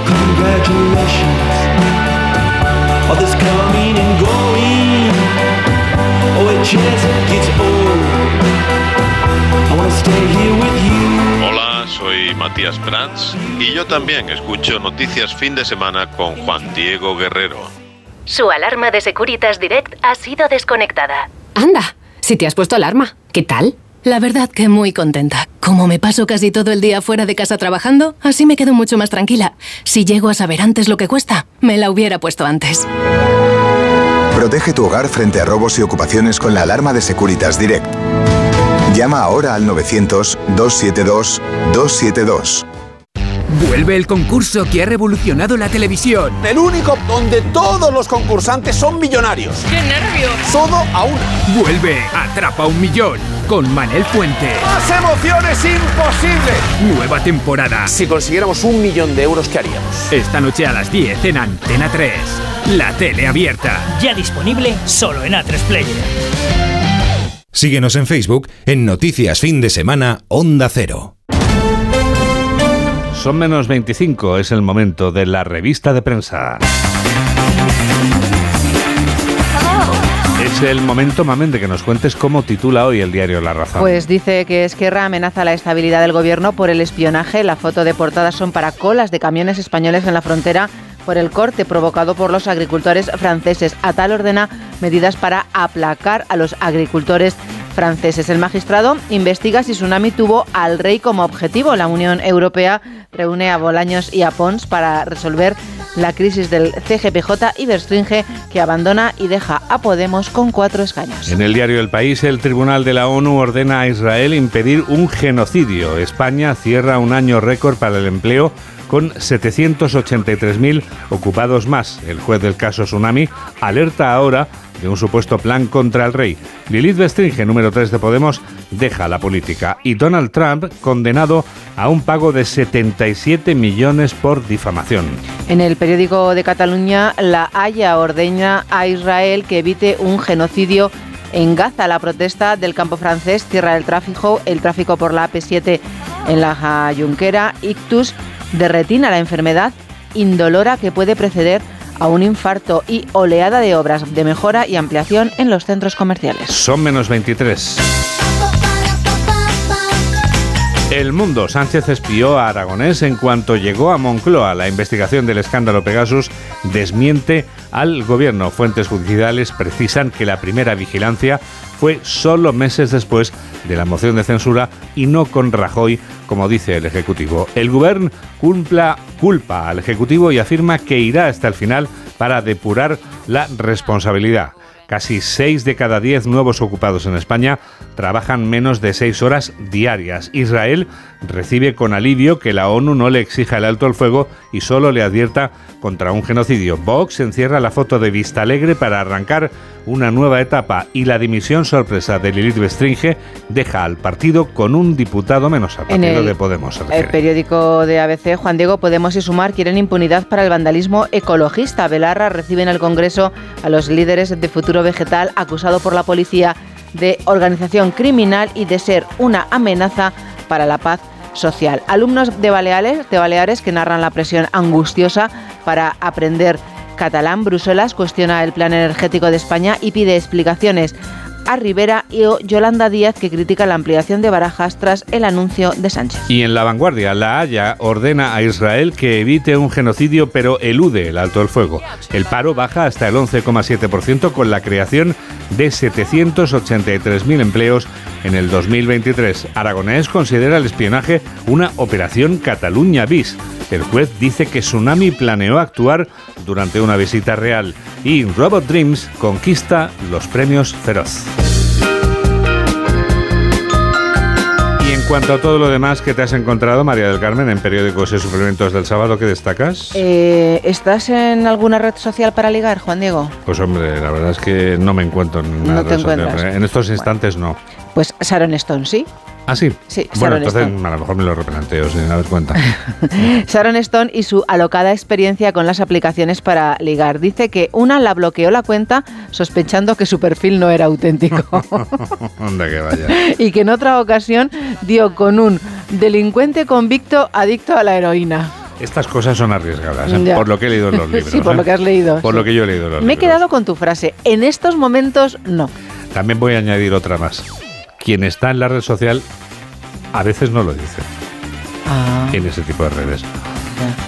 Hola, soy Matías Prats y yo también escucho Noticias Fin de Semana con Juan Diego Guerrero. Su alarma de Securitas Direct ha sido desconectada. Anda, si te has puesto alarma, ¿qué tal? La verdad que muy contenta. Como me paso casi todo el día fuera de casa trabajando, así me quedo mucho más tranquila. Si llego a saber antes lo que cuesta, me la hubiera puesto antes. Protege tu hogar frente a robos y ocupaciones con la alarma de Securitas Direct. Llama ahora al 900-272-272. Vuelve el concurso que ha revolucionado la televisión. El único donde todos los concursantes son millonarios. ¡Qué nervios! Todo a una. Vuelve Atrapa un Millón con Manel Fuente. ¡Más emociones imposible! Nueva temporada. Si consiguiéramos un millón de euros, ¿qué haríamos? Esta noche a las 10 en Antena 3. La tele abierta. Ya disponible solo en A3 Player. Síguenos en Facebook en Noticias Fin de Semana Onda Cero. Son menos 25, es el momento de la revista de prensa. Es el momento, Mamen, de que nos cuentes cómo titula hoy el diario La Razón. Pues dice que Esquerra amenaza la estabilidad del gobierno por el espionaje. La foto de portada son para colas de camiones españoles en la frontera por el corte provocado por los agricultores franceses. A tal ordena medidas para aplacar a los agricultores franceses. El magistrado investiga si Tsunami tuvo al rey como objetivo. La Unión Europea reúne a Bolaños y a Pons para resolver la crisis del CGPJ y restringe que abandona y deja a Podemos con cuatro escaños. En el diario El País, el Tribunal de la ONU ordena a Israel impedir un genocidio. España cierra un año récord para el empleo con 783.000 ocupados más. El juez del caso Tsunami alerta ahora de un supuesto plan contra el rey. Lilith Bestringe, número 3 de Podemos, deja la política y Donald Trump condenado a un pago de 77 millones por difamación. En el periódico de Cataluña, La Haya ordena a Israel que evite un genocidio en Gaza. La protesta del campo francés cierra el tráfico, el tráfico por la AP7 en la Junquera. Ictus de retina, la enfermedad indolora que puede preceder a un infarto y oleada de obras de mejora y ampliación en los centros comerciales. Son menos 23. El mundo. Sánchez espió a Aragonés en cuanto llegó a Moncloa. La investigación del escándalo Pegasus desmiente al gobierno. Fuentes judiciales precisan que la primera vigilancia fue solo meses después de la moción de censura y no con Rajoy, como dice el Ejecutivo. El Gobierno cumpla, culpa al Ejecutivo y afirma que irá hasta el final para depurar la responsabilidad. Casi 6 de cada 10 nuevos ocupados en España trabajan menos de 6 horas diarias. Israel recibe con alivio que la ONU no le exija el alto al fuego y solo le advierta contra un genocidio. Vox encierra la foto de Vista Alegre para arrancar una nueva etapa y la dimisión sorpresa de Lilith Bestringe deja al partido con un diputado menos al En partido el- de Podemos. El periódico de ABC, Juan Diego, Podemos y Sumar quieren impunidad para el vandalismo ecologista. Belarra recibe en el Congreso a los líderes de Futuro Vegetal acusado por la policía de organización criminal y de ser una amenaza para la paz social. Alumnos de Baleares, de Baleares que narran la presión angustiosa para aprender catalán. Bruselas cuestiona el plan energético de España y pide explicaciones a Rivera y Yolanda Díaz que critica la ampliación de barajas tras el anuncio de Sánchez. Y en la vanguardia, La Haya ordena a Israel que evite un genocidio pero elude el alto el fuego. El paro baja hasta el 11,7% con la creación de 783.000 empleos en el 2023. Aragonés considera el espionaje una operación Cataluña bis. El juez dice que Tsunami planeó actuar durante una visita real y Robot Dreams conquista los premios Feroz. Cuanto a todo lo demás que te has encontrado, María del Carmen, en periódicos y suplementos del sábado, ¿qué destacas? Eh, ¿Estás en alguna red social para ligar, Juan Diego? Pues hombre, la verdad es que no me encuentro en ninguna No te red social. encuentras. En estos instantes no. Pues Sharon Stone, ¿sí? ¿Ah, sí? Sí, Bueno, Sharon entonces Stone. a lo mejor me lo replanteo sin dar cuenta. Sharon Stone y su alocada experiencia con las aplicaciones para ligar. Dice que una la bloqueó la cuenta sospechando que su perfil no era auténtico. Anda que vaya. y que en otra ocasión dio con un delincuente convicto adicto a la heroína. Estas cosas son arriesgadas, ¿eh? Por lo que he leído en los libros. Sí, por ¿eh? lo que has leído. Por sí. lo que yo he leído en los Me he quedado con tu frase. En estos momentos, no. También voy a añadir otra más. Quien está en la red social a veces no lo dice. Ah. En ese tipo de redes.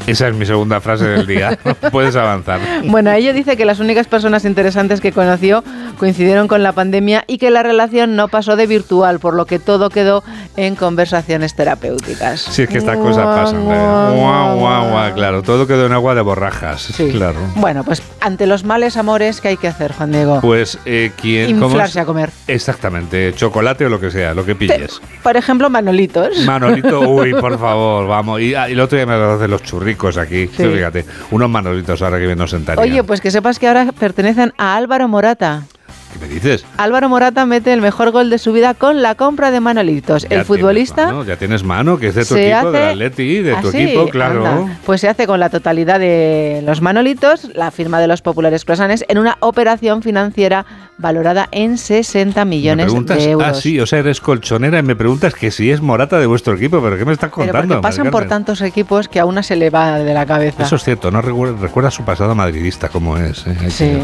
Esa es mi segunda frase del día. Puedes avanzar. Bueno, ella dice que las únicas personas interesantes que conoció coincidieron con la pandemia y que la relación no pasó de virtual, por lo que todo quedó en conversaciones terapéuticas. Si es que estas cosas pasan. Guau, guau, guau, claro. Todo quedó en agua de borrajas. Claro. Bueno, pues ante los males amores, ¿qué hay que hacer, Juan Diego? Pues, eh, ¿quién? cómo Inflarse a comer. Exactamente. Chocolate o lo que sea, lo que pilles. Por ejemplo, Manolitos. Manolito, uy, por favor, vamos. Y, ah, y el otro día me hablabas de los churricos aquí. Sí. Fíjate, unos manolitos ahora que nos sentarían. Oye, pues que sepas que ahora pertenecen a Álvaro Morata. ¿Qué me dices? Álvaro Morata mete el mejor gol de su vida con la compra de Manolitos. Ya el futbolista tienes mano, ya tienes mano, que es de tu equipo, del hace- Atleti, de tu sí, equipo, claro. anda. Pues se hace con la totalidad de los Manolitos, la firma de los populares croissants, en una operación financiera valorada en 60 ¿Me millones preguntas? de euros. Ah, sí, o sea, eres colchonera y me preguntas que si es Morata de vuestro equipo, pero ¿qué me estás Pero contando? porque pasan por tantos equipos que a una se le va de la cabeza. Eso es cierto, no recuerda, recuerda su pasado madridista como es. ¿eh? Sí.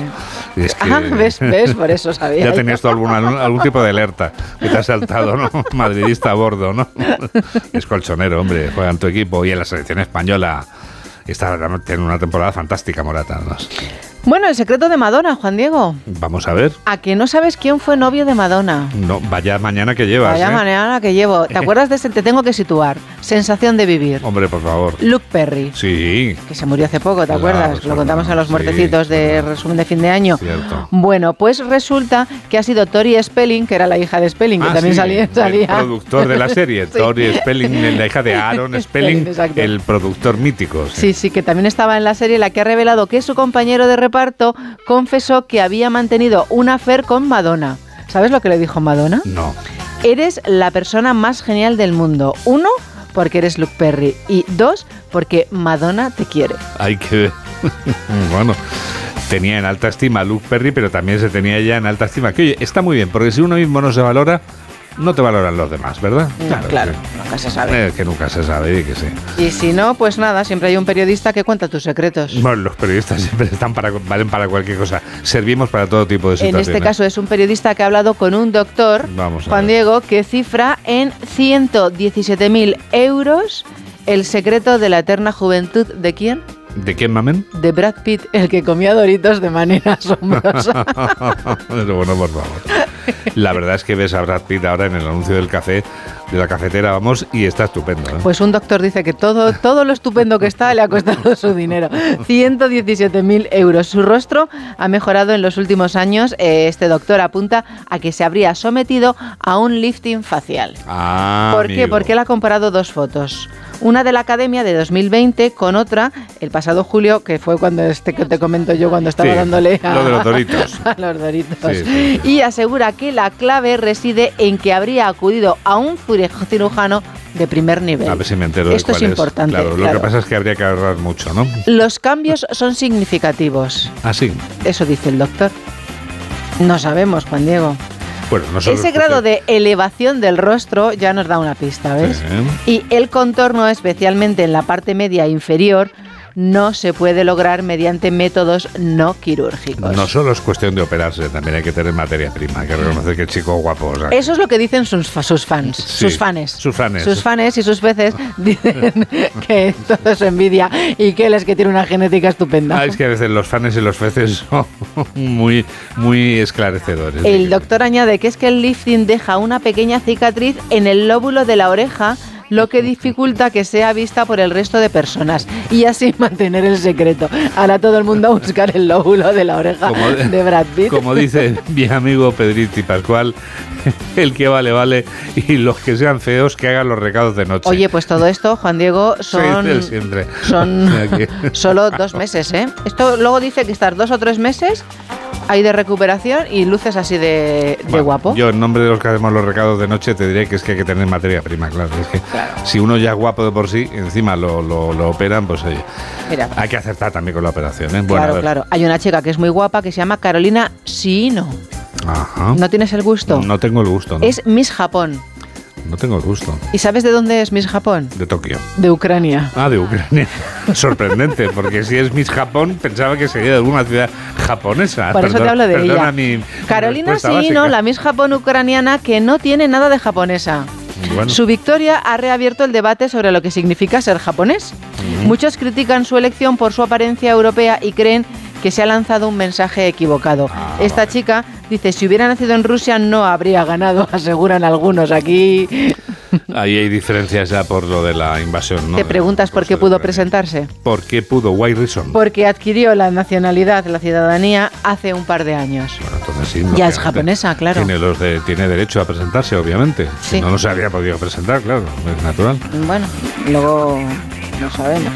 es que- Ah, ves, ves, por eso sabía. Ya tenías tú algún, algún, tipo de alerta que te ha saltado, ¿no? Madridista a bordo, ¿no? Es colchonero, hombre, juega en tu equipo y en la selección española está tiene una temporada fantástica, Morata. ¿no? Bueno, el secreto de Madonna, Juan Diego. Vamos a ver. ¿A que no sabes quién fue novio de Madonna? No, vaya mañana que llevas. Vaya ¿eh? mañana que llevo. ¿Te acuerdas de ese? Te tengo que situar. Sensación de vivir. Hombre, por favor. Luke Perry. Sí, Que se murió hace poco, ¿te Claro, acuerdas? Lo contamos en los sí, muertecitos de resumen de fin de año. cierto. Bueno, pues resulta que ha sido Tori Spelling, que era la hija de Spelling, que Ah, también sí, salía, salía. El productor de la serie, Sí. Tori Spelling, la hija de Aaron Spelling, el productor mítico. sí. Sí, sí, que también estaba en la serie, la que ha revelado que su compañero de reparto confesó que había mantenido un affair con Madonna. ¿Sabes lo que le dijo Madonna? No. Eres la persona más genial del mundo. Uno, porque eres Luke Perry. Y dos, porque Madonna te quiere. Hay que ver. bueno, tenía en alta estima a Luke Perry, pero también se tenía ella en alta estima. Que oye, está muy bien, porque si uno mismo no se valora, no te valoran los demás, ¿verdad? No, claro, nunca se sabe. Eh, que nunca se sabe, y que sí. Y si no, pues nada, siempre hay un periodista que cuenta tus secretos. Bueno, los periodistas siempre están para, valen para cualquier cosa. Servimos para todo tipo de En situaciones. este caso es un periodista que ha hablado con un doctor, Vamos Juan ver. Diego, que cifra en 117.000 euros el secreto de la eterna juventud de quién? ¿De quién, mamen? De Brad Pitt, el que comía doritos de manera asombrosa. Bueno, por favor. La verdad es que ves a Brad Pitt ahora en el anuncio del café, de la cafetera, vamos, y está estupendo. ¿eh? Pues un doctor dice que todo, todo lo estupendo que está le ha costado su dinero. 117.000 euros. Su rostro ha mejorado en los últimos años. Eh, Este doctor apunta a que se habría sometido a un lifting facial. Ah, ¿Por qué? Porque él ha comparado dos fotos. Una de la academia de 2020 con otra el pasado julio, que fue cuando este que te comento yo cuando estaba Sí, dándole a, lo de los doritos. a los doritos. Sí, sí, Y asegura que la clave reside en que habría acudido a un cirujano de primer nivel. A ver si me entero Esto de es cuál importante, Claro, lo que pasa es que habría que ahorrar mucho, ¿no? Los cambios son significativos. Ah, sí. Eso dice el doctor. No sabemos, Juan Diego. Bueno, Ese es grado de elevación del rostro ya nos da una pista, ¿ves? Sí. Y el contorno, especialmente en la parte media inferior, no se puede lograr mediante métodos no quirúrgicos. No solo es cuestión de operarse, también hay que tener materia prima, hay que reconocer que el chico guapo. o sea, Eso es lo que dicen sus, sus fans, sus fanes. Sus fanes. Sus fanes y sus veces dicen que todo es envidia y que él es que tiene una genética estupenda. Ah, es que a veces los fanes y los feces son muy, muy esclarecedores. El doctor añade que es que el lifting deja una pequeña cicatriz en el lóbulo de la oreja, lo que dificulta que sea vista por el resto de personas y así mantener el secreto. Ahora todo el mundo a buscar el lóbulo de la oreja Como- de Brad Pitt. Como dice mi amigo Pedriti Pascual, el que vale, vale, y los que sean feos que hagan los recados de noche. Oye, pues todo esto, Juan Diego, son, siempre. son solo dos meses, ¿eh? Esto luego dice que estar dos o tres meses hay de recuperación y luces así de, de guapo. Yo, en nombre de los que hacemos los recados de noche, te diré que es que hay que tener materia prima, claro. Es que si uno ya es guapo de por sí, encima lo, lo, lo operan, pues oye, Mira, hay que acertar también con la operación. ¿eh? Bueno, claro, claro. Hay una chica que es muy guapa que se llama Carolina Siino. Ajá. ¿No tienes el gusto? No tengo el gusto, ¿no? Es Miss Japón. No tengo el gusto. ¿Y sabes de dónde es Miss Japón? De Tokio. De Ucrania. Ah, de Ucrania. Sorprendente, porque si es Miss Japón, pensaba que sería de alguna ciudad japonesa. Por eso te hablo de ella. mi Carolina básica. la Miss Japón ucraniana que no tiene nada de japonesa. Bueno. Su victoria ha reabierto el debate sobre lo que significa ser japonés. Muchos critican su elección por su apariencia europea y creen que se ha lanzado un mensaje equivocado. Ah, Esta chica dice, si hubiera nacido en Rusia no habría ganado, aseguran algunos. Aquí Ahí hay diferencias ya por lo de la invasión, ¿no? te preguntas por qué pudo presentarse. ¿Por qué pudo? Why reason? Porque adquirió la nacionalidad, la ciudadanía, hace un par de años. Entonces, sí, Ya es japonesa, claro. Tiene, los de, tiene derecho a presentarse, obviamente. Sí. Si no, no se habría podido presentar, claro, es natural. Bueno, luego no sabemos.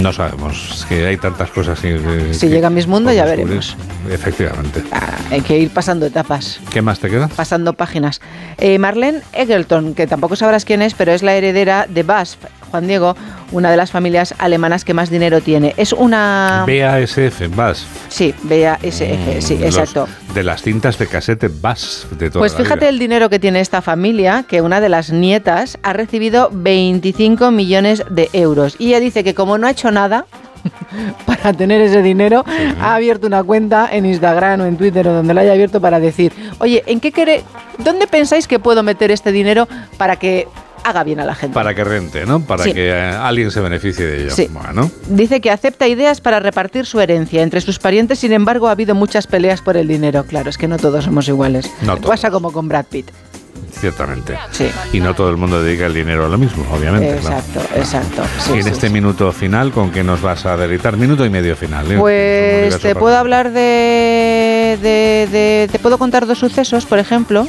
No sabemos, es que hay tantas cosas. que- Si que llega Miss Mundo ya descubrir. veremos. Efectivamente. Hay que ir pasando etapas. ¿Qué más te queda? pasando páginas. Eh, Marlene Eggleton, que tampoco sabrás quién es, pero es la heredera de BASF, Juan Diego, una de las familias alemanas que más dinero tiene. Es una... BASF, BASF. Sí, BASF, sí, Mm, Los- exacto. de las cintas de casete BASF de toda Pues la fíjate vida. el dinero que tiene esta familia, que una de las nietas ha recibido 25 millones de euros. Y ella dice que como no ha hecho nada para tener ese dinero, ha abierto una cuenta en Instagram o en Twitter o donde la haya abierto para decir, oye, ¿en qué quere, ¿dónde pensáis que puedo meter este dinero para que haga bien a la gente? Para que rente, ¿no? Para Sí. que eh, alguien se beneficie de ello. Sí. Bueno, Dice que acepta ideas para repartir su herencia. Entre sus parientes, sin embargo, ha habido muchas peleas por el dinero. Claro, es que no todos somos iguales. No todos. Pasa como con Brad Pitt. ciertamente. Sí. Y no todo el mundo dedica el dinero a lo mismo, obviamente. claro. Exacto, exacto. Sí, y en sí, este minuto final, ¿con qué nos vas a deleitar? Minuto y medio final. ¿eh? Pues te puedo hablar de, de- de- Te puedo contar dos sucesos, por ejemplo,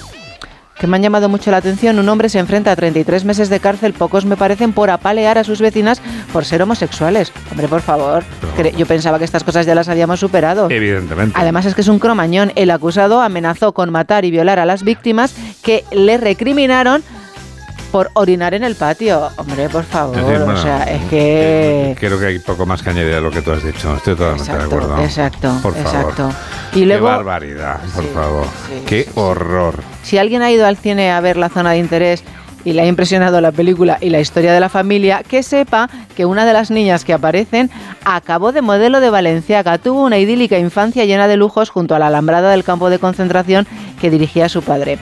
que me han llamado mucho la atención. Un hombre se enfrenta a 33 meses de cárcel, pocos me parecen, por apalear a sus vecinas por ser homosexuales. Hombre, por favor. Yo pensaba que estas cosas ya las habíamos superado. Evidentemente. Además es que es un cromañón. El acusado amenazó con matar y violar a las víctimas que le recriminaron por orinar en el patio. Hombre, por favor. Es decir, bueno, o sea, es que... Creo que hay poco más que añadir a lo que tú has dicho. Estoy totalmente de acuerdo. Exacto, Por favor. exacto. Y luego, Qué barbaridad, por favor. Qué horror. si alguien ha ido al cine a ver la zona de interés y le ha impresionado la película y la historia de la familia, que sepa que una de las niñas que aparecen acabó de modelo de Valenciaga, tuvo una idílica infancia llena de lujos junto a la alambrada del campo de concentración que dirigía su padre.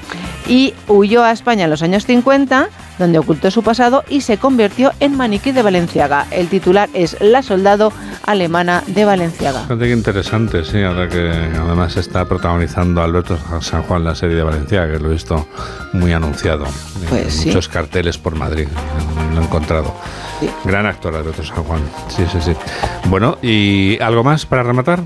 Y huyó a España en los años 50, donde ocultó su pasado y se convirtió en maniquí de Valenciaga. El titular es La soldado alemana de Valenciaga. Qué interesante, sí, ahora que además está protagonizando Alberto San Juan la serie de Valencia, que lo he visto muy anunciado. Pues En sí. Muchos carteles por Madrid, lo he encontrado. Gran actor Alberto San Juan, sí, sí, sí. Bueno, ¿y algo más para rematar?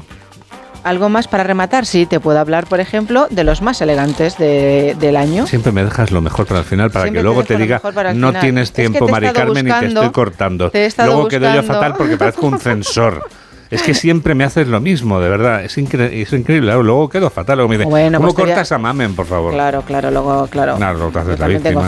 Algo más para rematar, sí, te puedo hablar, por ejemplo, de los más elegantes de- del año. Siempre me dejas lo mejor para el final, para Siempre que luego te lo diga, no final". tienes Es que tiempo, te he Mari Carmen, y te buscando- estoy cortando. te Luego quedo yo buscando. fatal porque parezco un censor. Es que siempre me haces lo mismo, de verdad. Es, incre- es increíble. Luego quedo fatal. Luego me dice, Bueno, ¿cómo pues a- cortas a Mamen, por favor? Claro, claro, luego, claro. Luego te haces la víctima.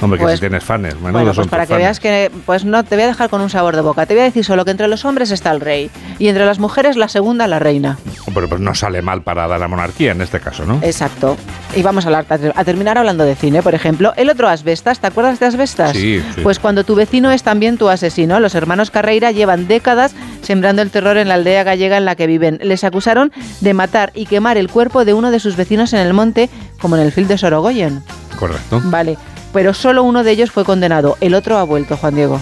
Hombre, que Pues- si tienes fanes. Menudo Bueno, son pues para tus que fanes. veas que, pues no, te voy a dejar con un sabor de boca. Te voy a decir solo que entre los hombres está el rey y entre las mujeres la segunda, la reina. Pero pues no sale mal para la monarquía en este caso, ¿no? Exacto. Y vamos a, hablar, a terminar hablando de cine, por ejemplo. El otro Asbestas, ¿te acuerdas de Asbestas? Sí, sí. Pues cuando tu vecino es también tu asesino. Los hermanos Carreira llevan décadas sembrando el terror en la aldea gallega en la que viven. Les acusaron de matar y quemar el cuerpo de uno de sus vecinos en el monte, como en el film de Sorogoyen. Correcto. Vale, pero solo uno de ellos fue condenado. El otro ha vuelto, Juan Diego.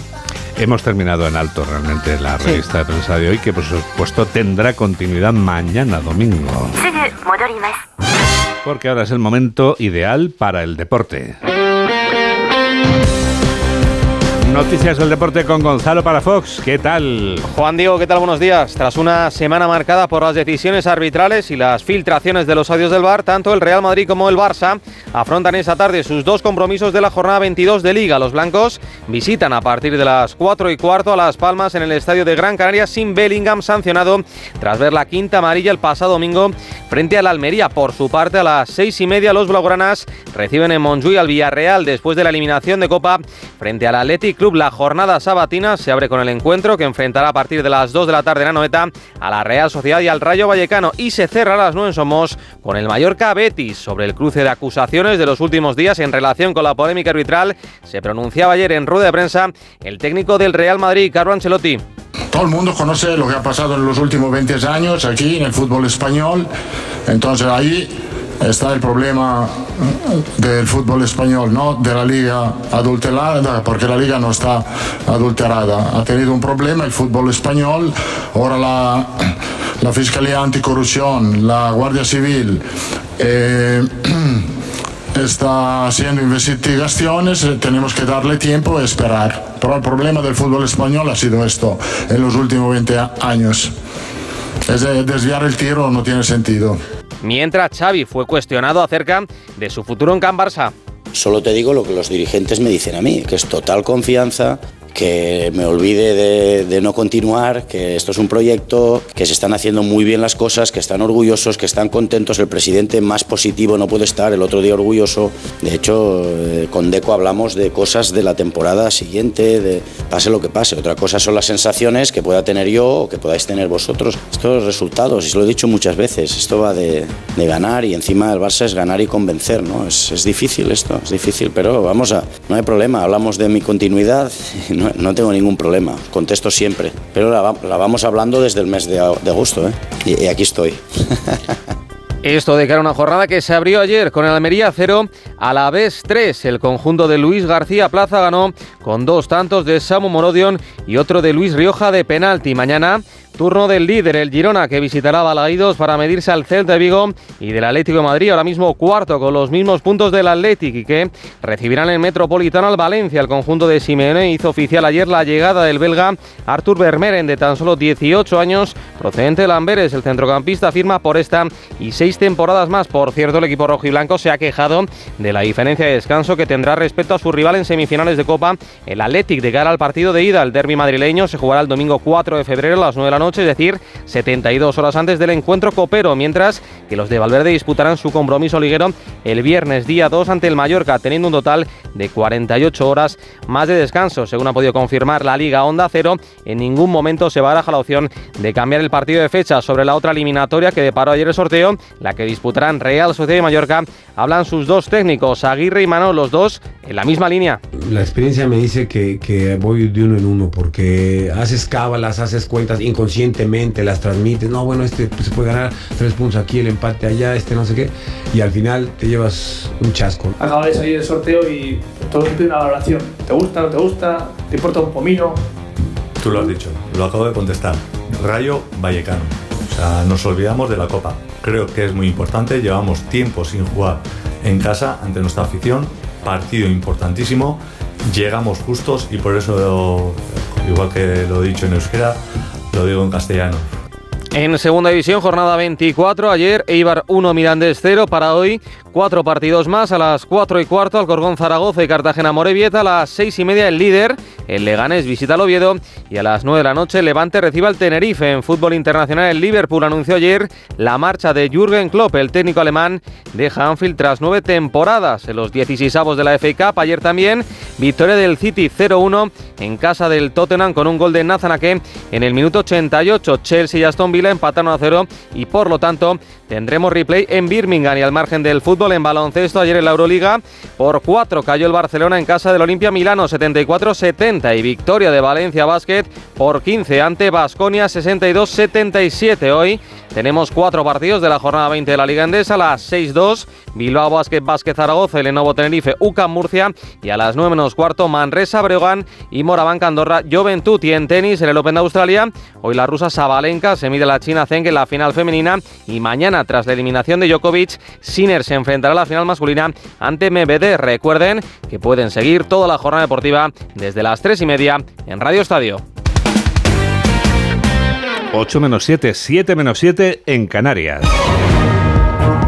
Hemos terminado en alto realmente la Sí. revista de prensa de hoy, que por supuesto tendrá continuidad mañana domingo. Porque ahora es el momento ideal para el deporte. Noticias del deporte con Gonzalo Palafox. ¿Qué tal? Juan Diego, ¿qué tal? Buenos días. Tras una semana marcada por las decisiones arbitrales y las filtraciones de los audios del VAR, tanto el Real Madrid como el Barça afrontan esta tarde sus dos compromisos de la jornada 22 de Liga. Los blancos visitan a partir de las 4 y cuarto a Las Palmas en el estadio de Gran Canaria sin Bellingham sancionado tras ver la quinta amarilla el pasado domingo frente al Almería. Por su parte, a las seis y media los blaugranas reciben en Montjuïc al Villarreal después de la eliminación de Copa frente al Athletic Club. La jornada sabatina se abre con el encuentro que enfrentará a partir de las 2 de la tarde en Anoeta a la Real Sociedad y al Rayo Vallecano y se cerrará a las 9 en Somos con el Mallorca Betis sobre el cruce de acusaciones de los últimos días en relación con la polémica arbitral. Se pronunciaba ayer en rueda de prensa el técnico del Real Madrid, Carlo Ancelotti. Todo el mundo conoce lo que ha pasado en los últimos 20 años aquí en el fútbol español. Entonces ahí está el problema del fútbol español, no de la liga adulterada, porque la liga no está adulterada. Ha tenido un problema el fútbol español, ahora la, la Fiscalía Anticorrupción, la Guardia Civil. eh, está haciendo investigaciones, tenemos que darle tiempo y esperar. Pero el problema del fútbol español ha sido esto en los últimos 20 a- años. Es de- desviar el tiro no tiene sentido. Mientras Xavi fue cuestionado acerca de su futuro en Can Barça. Solo te digo lo que los dirigentes me dicen a mí, que es total confianza, que me olvide de, no continuar, que esto es un proyecto, que se están haciendo muy bien las cosas, que están orgullosos, que están contentos. El presidente más positivo no puede estar, el otro día orgulloso. De hecho, eh, con Deco hablamos de cosas de la temporada siguiente, de pase lo que pase. Otra cosa son las sensaciones que pueda tener yo o que podáis tener vosotros. Estos resultados, y se lo he dicho muchas veces, esto va de, ganar y encima el Barça es ganar y convencer, ¿no? Es, difícil esto, es difícil, pero vamos a, no hay problema, hablamos de mi continuidad, no, tengo ningún problema, contesto siempre, pero la, va- la vamos hablando desde el mes de, agosto, ¿eh? Y, y aquí estoy. Esto de cara a una jornada que se abrió ayer con el Almería 0 a la vez 3. El conjunto de Luis García Plaza ganó con dos tantos de Samu Morodion y otro de Luis Rioja de penalti. Mañana turno del líder, el Girona, que visitará Balaídos para medirse al Celta de Vigo y del Atlético de Madrid, ahora mismo cuarto con los mismos puntos del Atlético y que recibirán el Metropolitano al Valencia. El conjunto de Simeone hizo oficial ayer la llegada del belga Artur Vermeeren de tan solo 18 años, procedente de Lamberes. El centrocampista firma por esta y seis temporadas más. Por cierto, el equipo rojo y blanco se ha quejado de la diferencia de descanso que tendrá respecto a su rival en semifinales de Copa, el Athletic, de cara al partido de ida. El derby madrileño se jugará el domingo 4 de febrero a las 9 de la noche, es decir, 72 horas antes del encuentro copero, mientras que los de Valverde disputarán su compromiso liguero el viernes día 2 ante el Mallorca, teniendo un total de 48 horas más de descanso. Según ha podido confirmar la Liga Onda Cero, en ningún momento se baraja la opción de cambiar el partido de fecha sobre la otra eliminatoria que deparó ayer el sorteo, la que disputarán Real Sociedad y Mallorca. Hablan sus dos técnicos, Aguirre y Manolo, los dos en la misma línea. La experiencia me dice que, que voy de uno en uno porque haces cábalas, haces cuentas inconscientemente, las transmites. No, bueno, este pues, se puede ganar tres puntos aquí, el empate allá, este no sé qué. Y al final te llevas un chasco. Acaba de salir el sorteo y todo pide una valoración. ¿Te gusta, no te gusta? ¿Te importa un pomino? Tú lo has dicho, lo acabo de contestar. Rayo Vallecano. O sea, nos olvidamos de la Copa. Creo que es muy importante. Llevamos tiempo sin jugar en casa ante nuestra afición. Partido importantísimo. Llegamos justos y por eso, igual que lo he dicho en euskera, lo digo en castellano. En segunda división, jornada 24, ayer Eibar 1, Mirandés 0, para hoy cuatro partidos más, a las 4 y cuarto Alcorcón Zaragoza y Cartagena Morevieta, a las 6 y media el líder, el Leganés visita al Oviedo y a las 9 de la noche Levante recibe al Tenerife. En fútbol internacional el Liverpool anunció ayer la marcha de Jürgen Klopp, el técnico alemán deja Anfield tras nueve temporadas. En los 16 avos de la FA Cup, ayer también victoria del City 0-1 en casa del Tottenham con un gol de Nathan Ake en el minuto 88. Chelsea y Aston Villa empataron a cero y por lo tanto tendremos replay en Birmingham y al margen del fútbol en baloncesto ayer en la Euroliga por 4 cayó el Barcelona en casa del Olimpia Milano 74-70 y victoria de Valencia Basket por 15 ante Basconia 62-77 hoy tenemos cuatro partidos de la jornada 20 de la Liga Endesa, las 6-2, Bilbao Basket, Basket Zaragoza, el Lenovo Tenerife, UCAM Murcia y a las 9 menos cuarto, Manresa Breogán y Moraván Andorra, Juventud y en tenis en el Open de Australia. Hoy la rusa Sabalenka se mide a china Zeng en la final femenina y mañana, tras la eliminación de Djokovic, Sinner se enfrentará a la final masculina ante MBD. Recuerden que pueden seguir toda la jornada deportiva desde las 3 y media en Radio Estadio. 8 menos 7, 7 menos 7 en Canarias.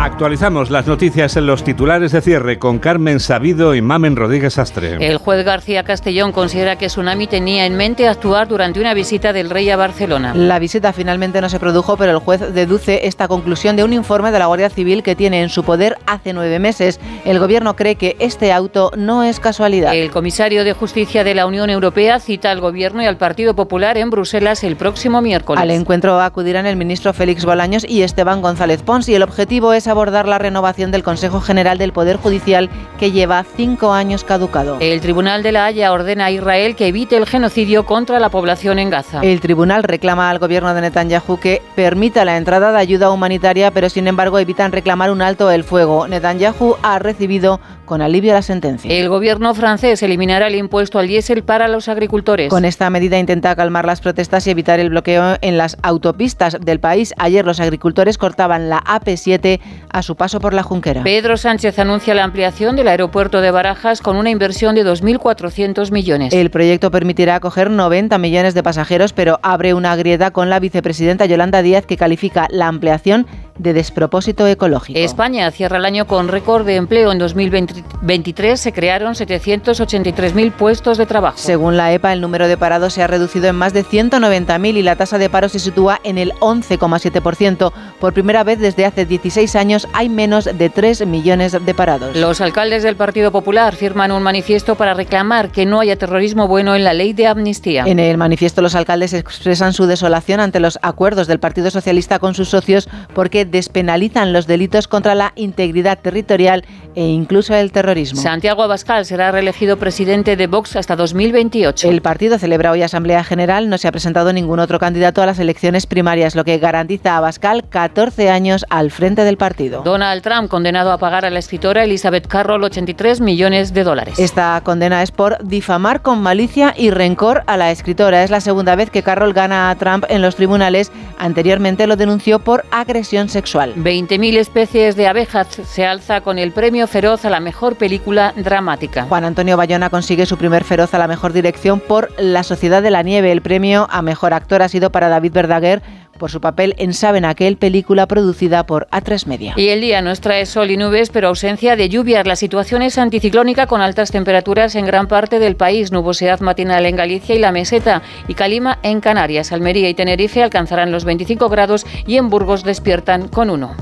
Actualizamos las noticias en los titulares de cierre con Carmen Sabido y Mamen Rodríguez Astre. El juez García Castellón considera que Tsunami tenía en mente actuar durante una visita del rey a Barcelona. La visita finalmente no se produjo, pero el juez deduce esta conclusión de un informe de la Guardia Civil que tiene en su poder hace nueve meses. El gobierno cree que este auto no es casualidad. El comisario de Justicia de la Unión Europea cita al gobierno y al Partido Popular en Bruselas el próximo miércoles. Al encuentro acudirán el ministro Félix Bolaños y Esteban González Pons y el objetivo es abordar abordar la renovación del Consejo General del Poder Judicial que lleva cinco años caducado. El Tribunal de la Haya ordena a Israel que evite el genocidio contra la población en Gaza. El tribunal reclama al gobierno de Netanyahu que permita la entrada de ayuda humanitaria, pero sin embargo evitan reclamar un alto el fuego. Netanyahu ha recibido con alivio la sentencia. El gobierno francés eliminará el impuesto al diésel para los agricultores. Con esta medida intenta calmar las protestas y evitar el bloqueo en las autopistas del país. Ayer los agricultores cortaban la AP7 a su paso por la Junquera. Pedro Sánchez anuncia la ampliación del aeropuerto de Barajas con una inversión de 2.400 millones. El proyecto permitirá acoger 90 millones de pasajeros, pero abre una grieta con la vicepresidenta Yolanda Díaz que califica la ampliación de despropósito ecológico. España cierra el año con récord de empleo. En 2023 se crearon 783.000 puestos de trabajo. Según la EPA, el número de parados se ha reducido en más de 190.000 y la tasa de paro se sitúa en el 11,7%. Por primera vez desde hace 16 años hay menos de 3 millones de parados. Los alcaldes del Partido Popular firman un manifiesto para reclamar que no haya terrorismo bueno en la ley de amnistía. En el manifiesto los alcaldes expresan su desolación ante los acuerdos del Partido Socialista con sus socios porque despenalizan los delitos contra la integridad territorial e incluso el terrorismo. Santiago Abascal será reelegido presidente de Vox hasta 2028. El partido celebra hoy Asamblea General. No se ha presentado ningún otro candidato a las elecciones primarias, lo que garantiza a Abascal 14 años al frente del partido. Donald Trump condenado a pagar a la escritora Elizabeth Carroll 83 millones de dólares. Esta condena es por difamar con malicia y rencor a la escritora. Es la segunda vez que Carroll gana a Trump en los tribunales. Anteriormente lo denunció por agresión sexual. 20.000 especies de abejas se alza con el premio Feroz a la mejor película dramática. Juan Antonio Bayona consigue su primer Feroz a la mejor dirección por La Sociedad de la Nieve. El premio a mejor actor ha sido para David Verdaguer por su papel en Saben Aquel, película producida por A3 Media. Y el día nos trae sol y nubes, pero ausencia de lluvias. La situación es anticiclónica con altas temperaturas en gran parte del país. Nubosidad matinal en Galicia y la meseta y calima en Canarias. Almería y Tenerife alcanzarán los 25 grados y en Burgos despiertan con 1.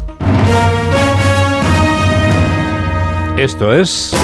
Esto es...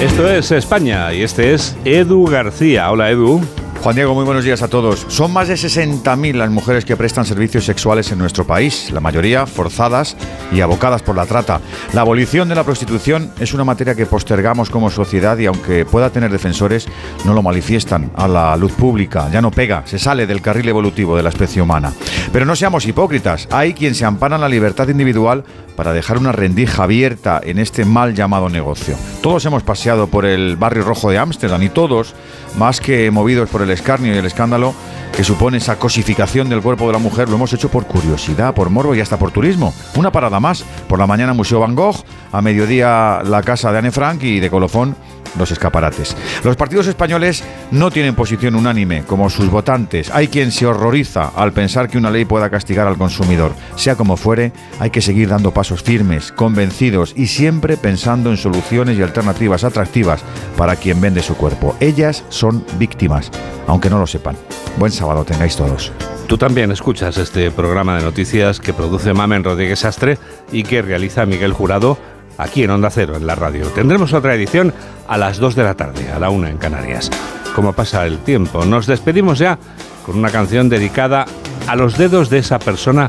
Esto es España y este es Edu García. Hola Edu. Juan Diego, muy buenos días a todos. Son más de 60.000 las mujeres que prestan servicios sexuales en nuestro país, la mayoría forzadas y abocadas por la trata. La abolición de la prostitución es una materia que postergamos como sociedad y aunque pueda tener defensores, no lo manifiestan a la luz pública. Ya no pega, se sale del carril evolutivo de la especie humana. Pero no seamos hipócritas, hay quien se ampara en la libertad individual para dejar una rendija abierta en este mal llamado negocio. Todos hemos paseado por el barrio rojo de Ámsterdam y todos, más que movidos por el escarnio y el escándalo que supone esa cosificación del cuerpo de la mujer, lo hemos hecho por curiosidad, por morbo y hasta por turismo. Una parada más. Por la mañana Museo Van Gogh, a mediodía la casa de Anne Frank y de colofón los escaparates. Los partidos españoles no tienen posición unánime, como sus votantes. Hay quien se horroriza al pensar que una ley pueda castigar al consumidor. Sea como fuere, hay que seguir dando pasos firmes, convencidos y siempre pensando en soluciones y alternativas atractivas para quien vende su cuerpo. Ellas son víctimas, aunque no lo sepan. Buen sábado tengáis todos. Tú también escuchas este programa de noticias que produce Mamen Rodríguez Astre y que realiza Miguel Jurado aquí en Onda Cero, en la radio. Tendremos otra edición a las 2 de la tarde, a la 1 en Canarias. Como pasa el tiempo, nos despedimos ya con una canción dedicada a los dedos de esa persona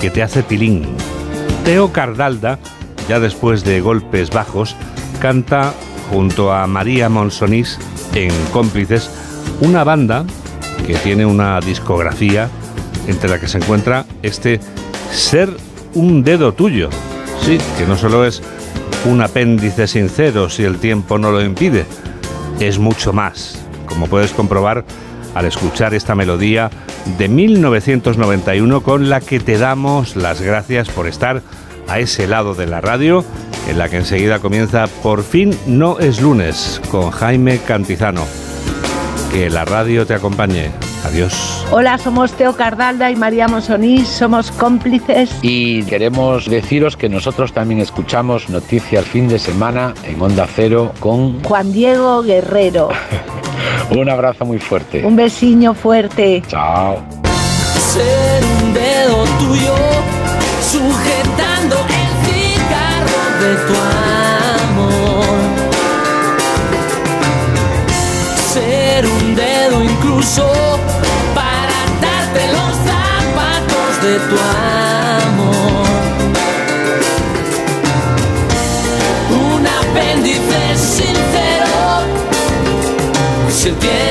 que te hace tilín. Teo Cardalda, ya después de Golpes Bajos, canta junto a María Monsonís en Cómplices, una banda que tiene una discografía entre la que se encuentra este Ser un dedo tuyo. Sí, que no solo es un apéndice sincero si el tiempo no lo impide. Es mucho más, como puedes comprobar al escuchar esta melodía de 1991 con la que te damos las gracias por estar a ese lado de la radio, en la que enseguida comienza Por fin no es lunes con Jaime Cantizano. Que la radio te acompañe. Adiós. Hola, somos Teo Cardalda y María Monsonís, somos cómplices. Y queremos deciros que nosotros también escuchamos Noticias Fin de Semana en Onda Cero con Juan Diego Guerrero. un abrazo muy fuerte. Un besiño fuerte. Chao. Ser un dedo tuyo sujetando el cigarro de tu amor. Ser un dedo de tu amor. Un apéndice sincero es el tiempo.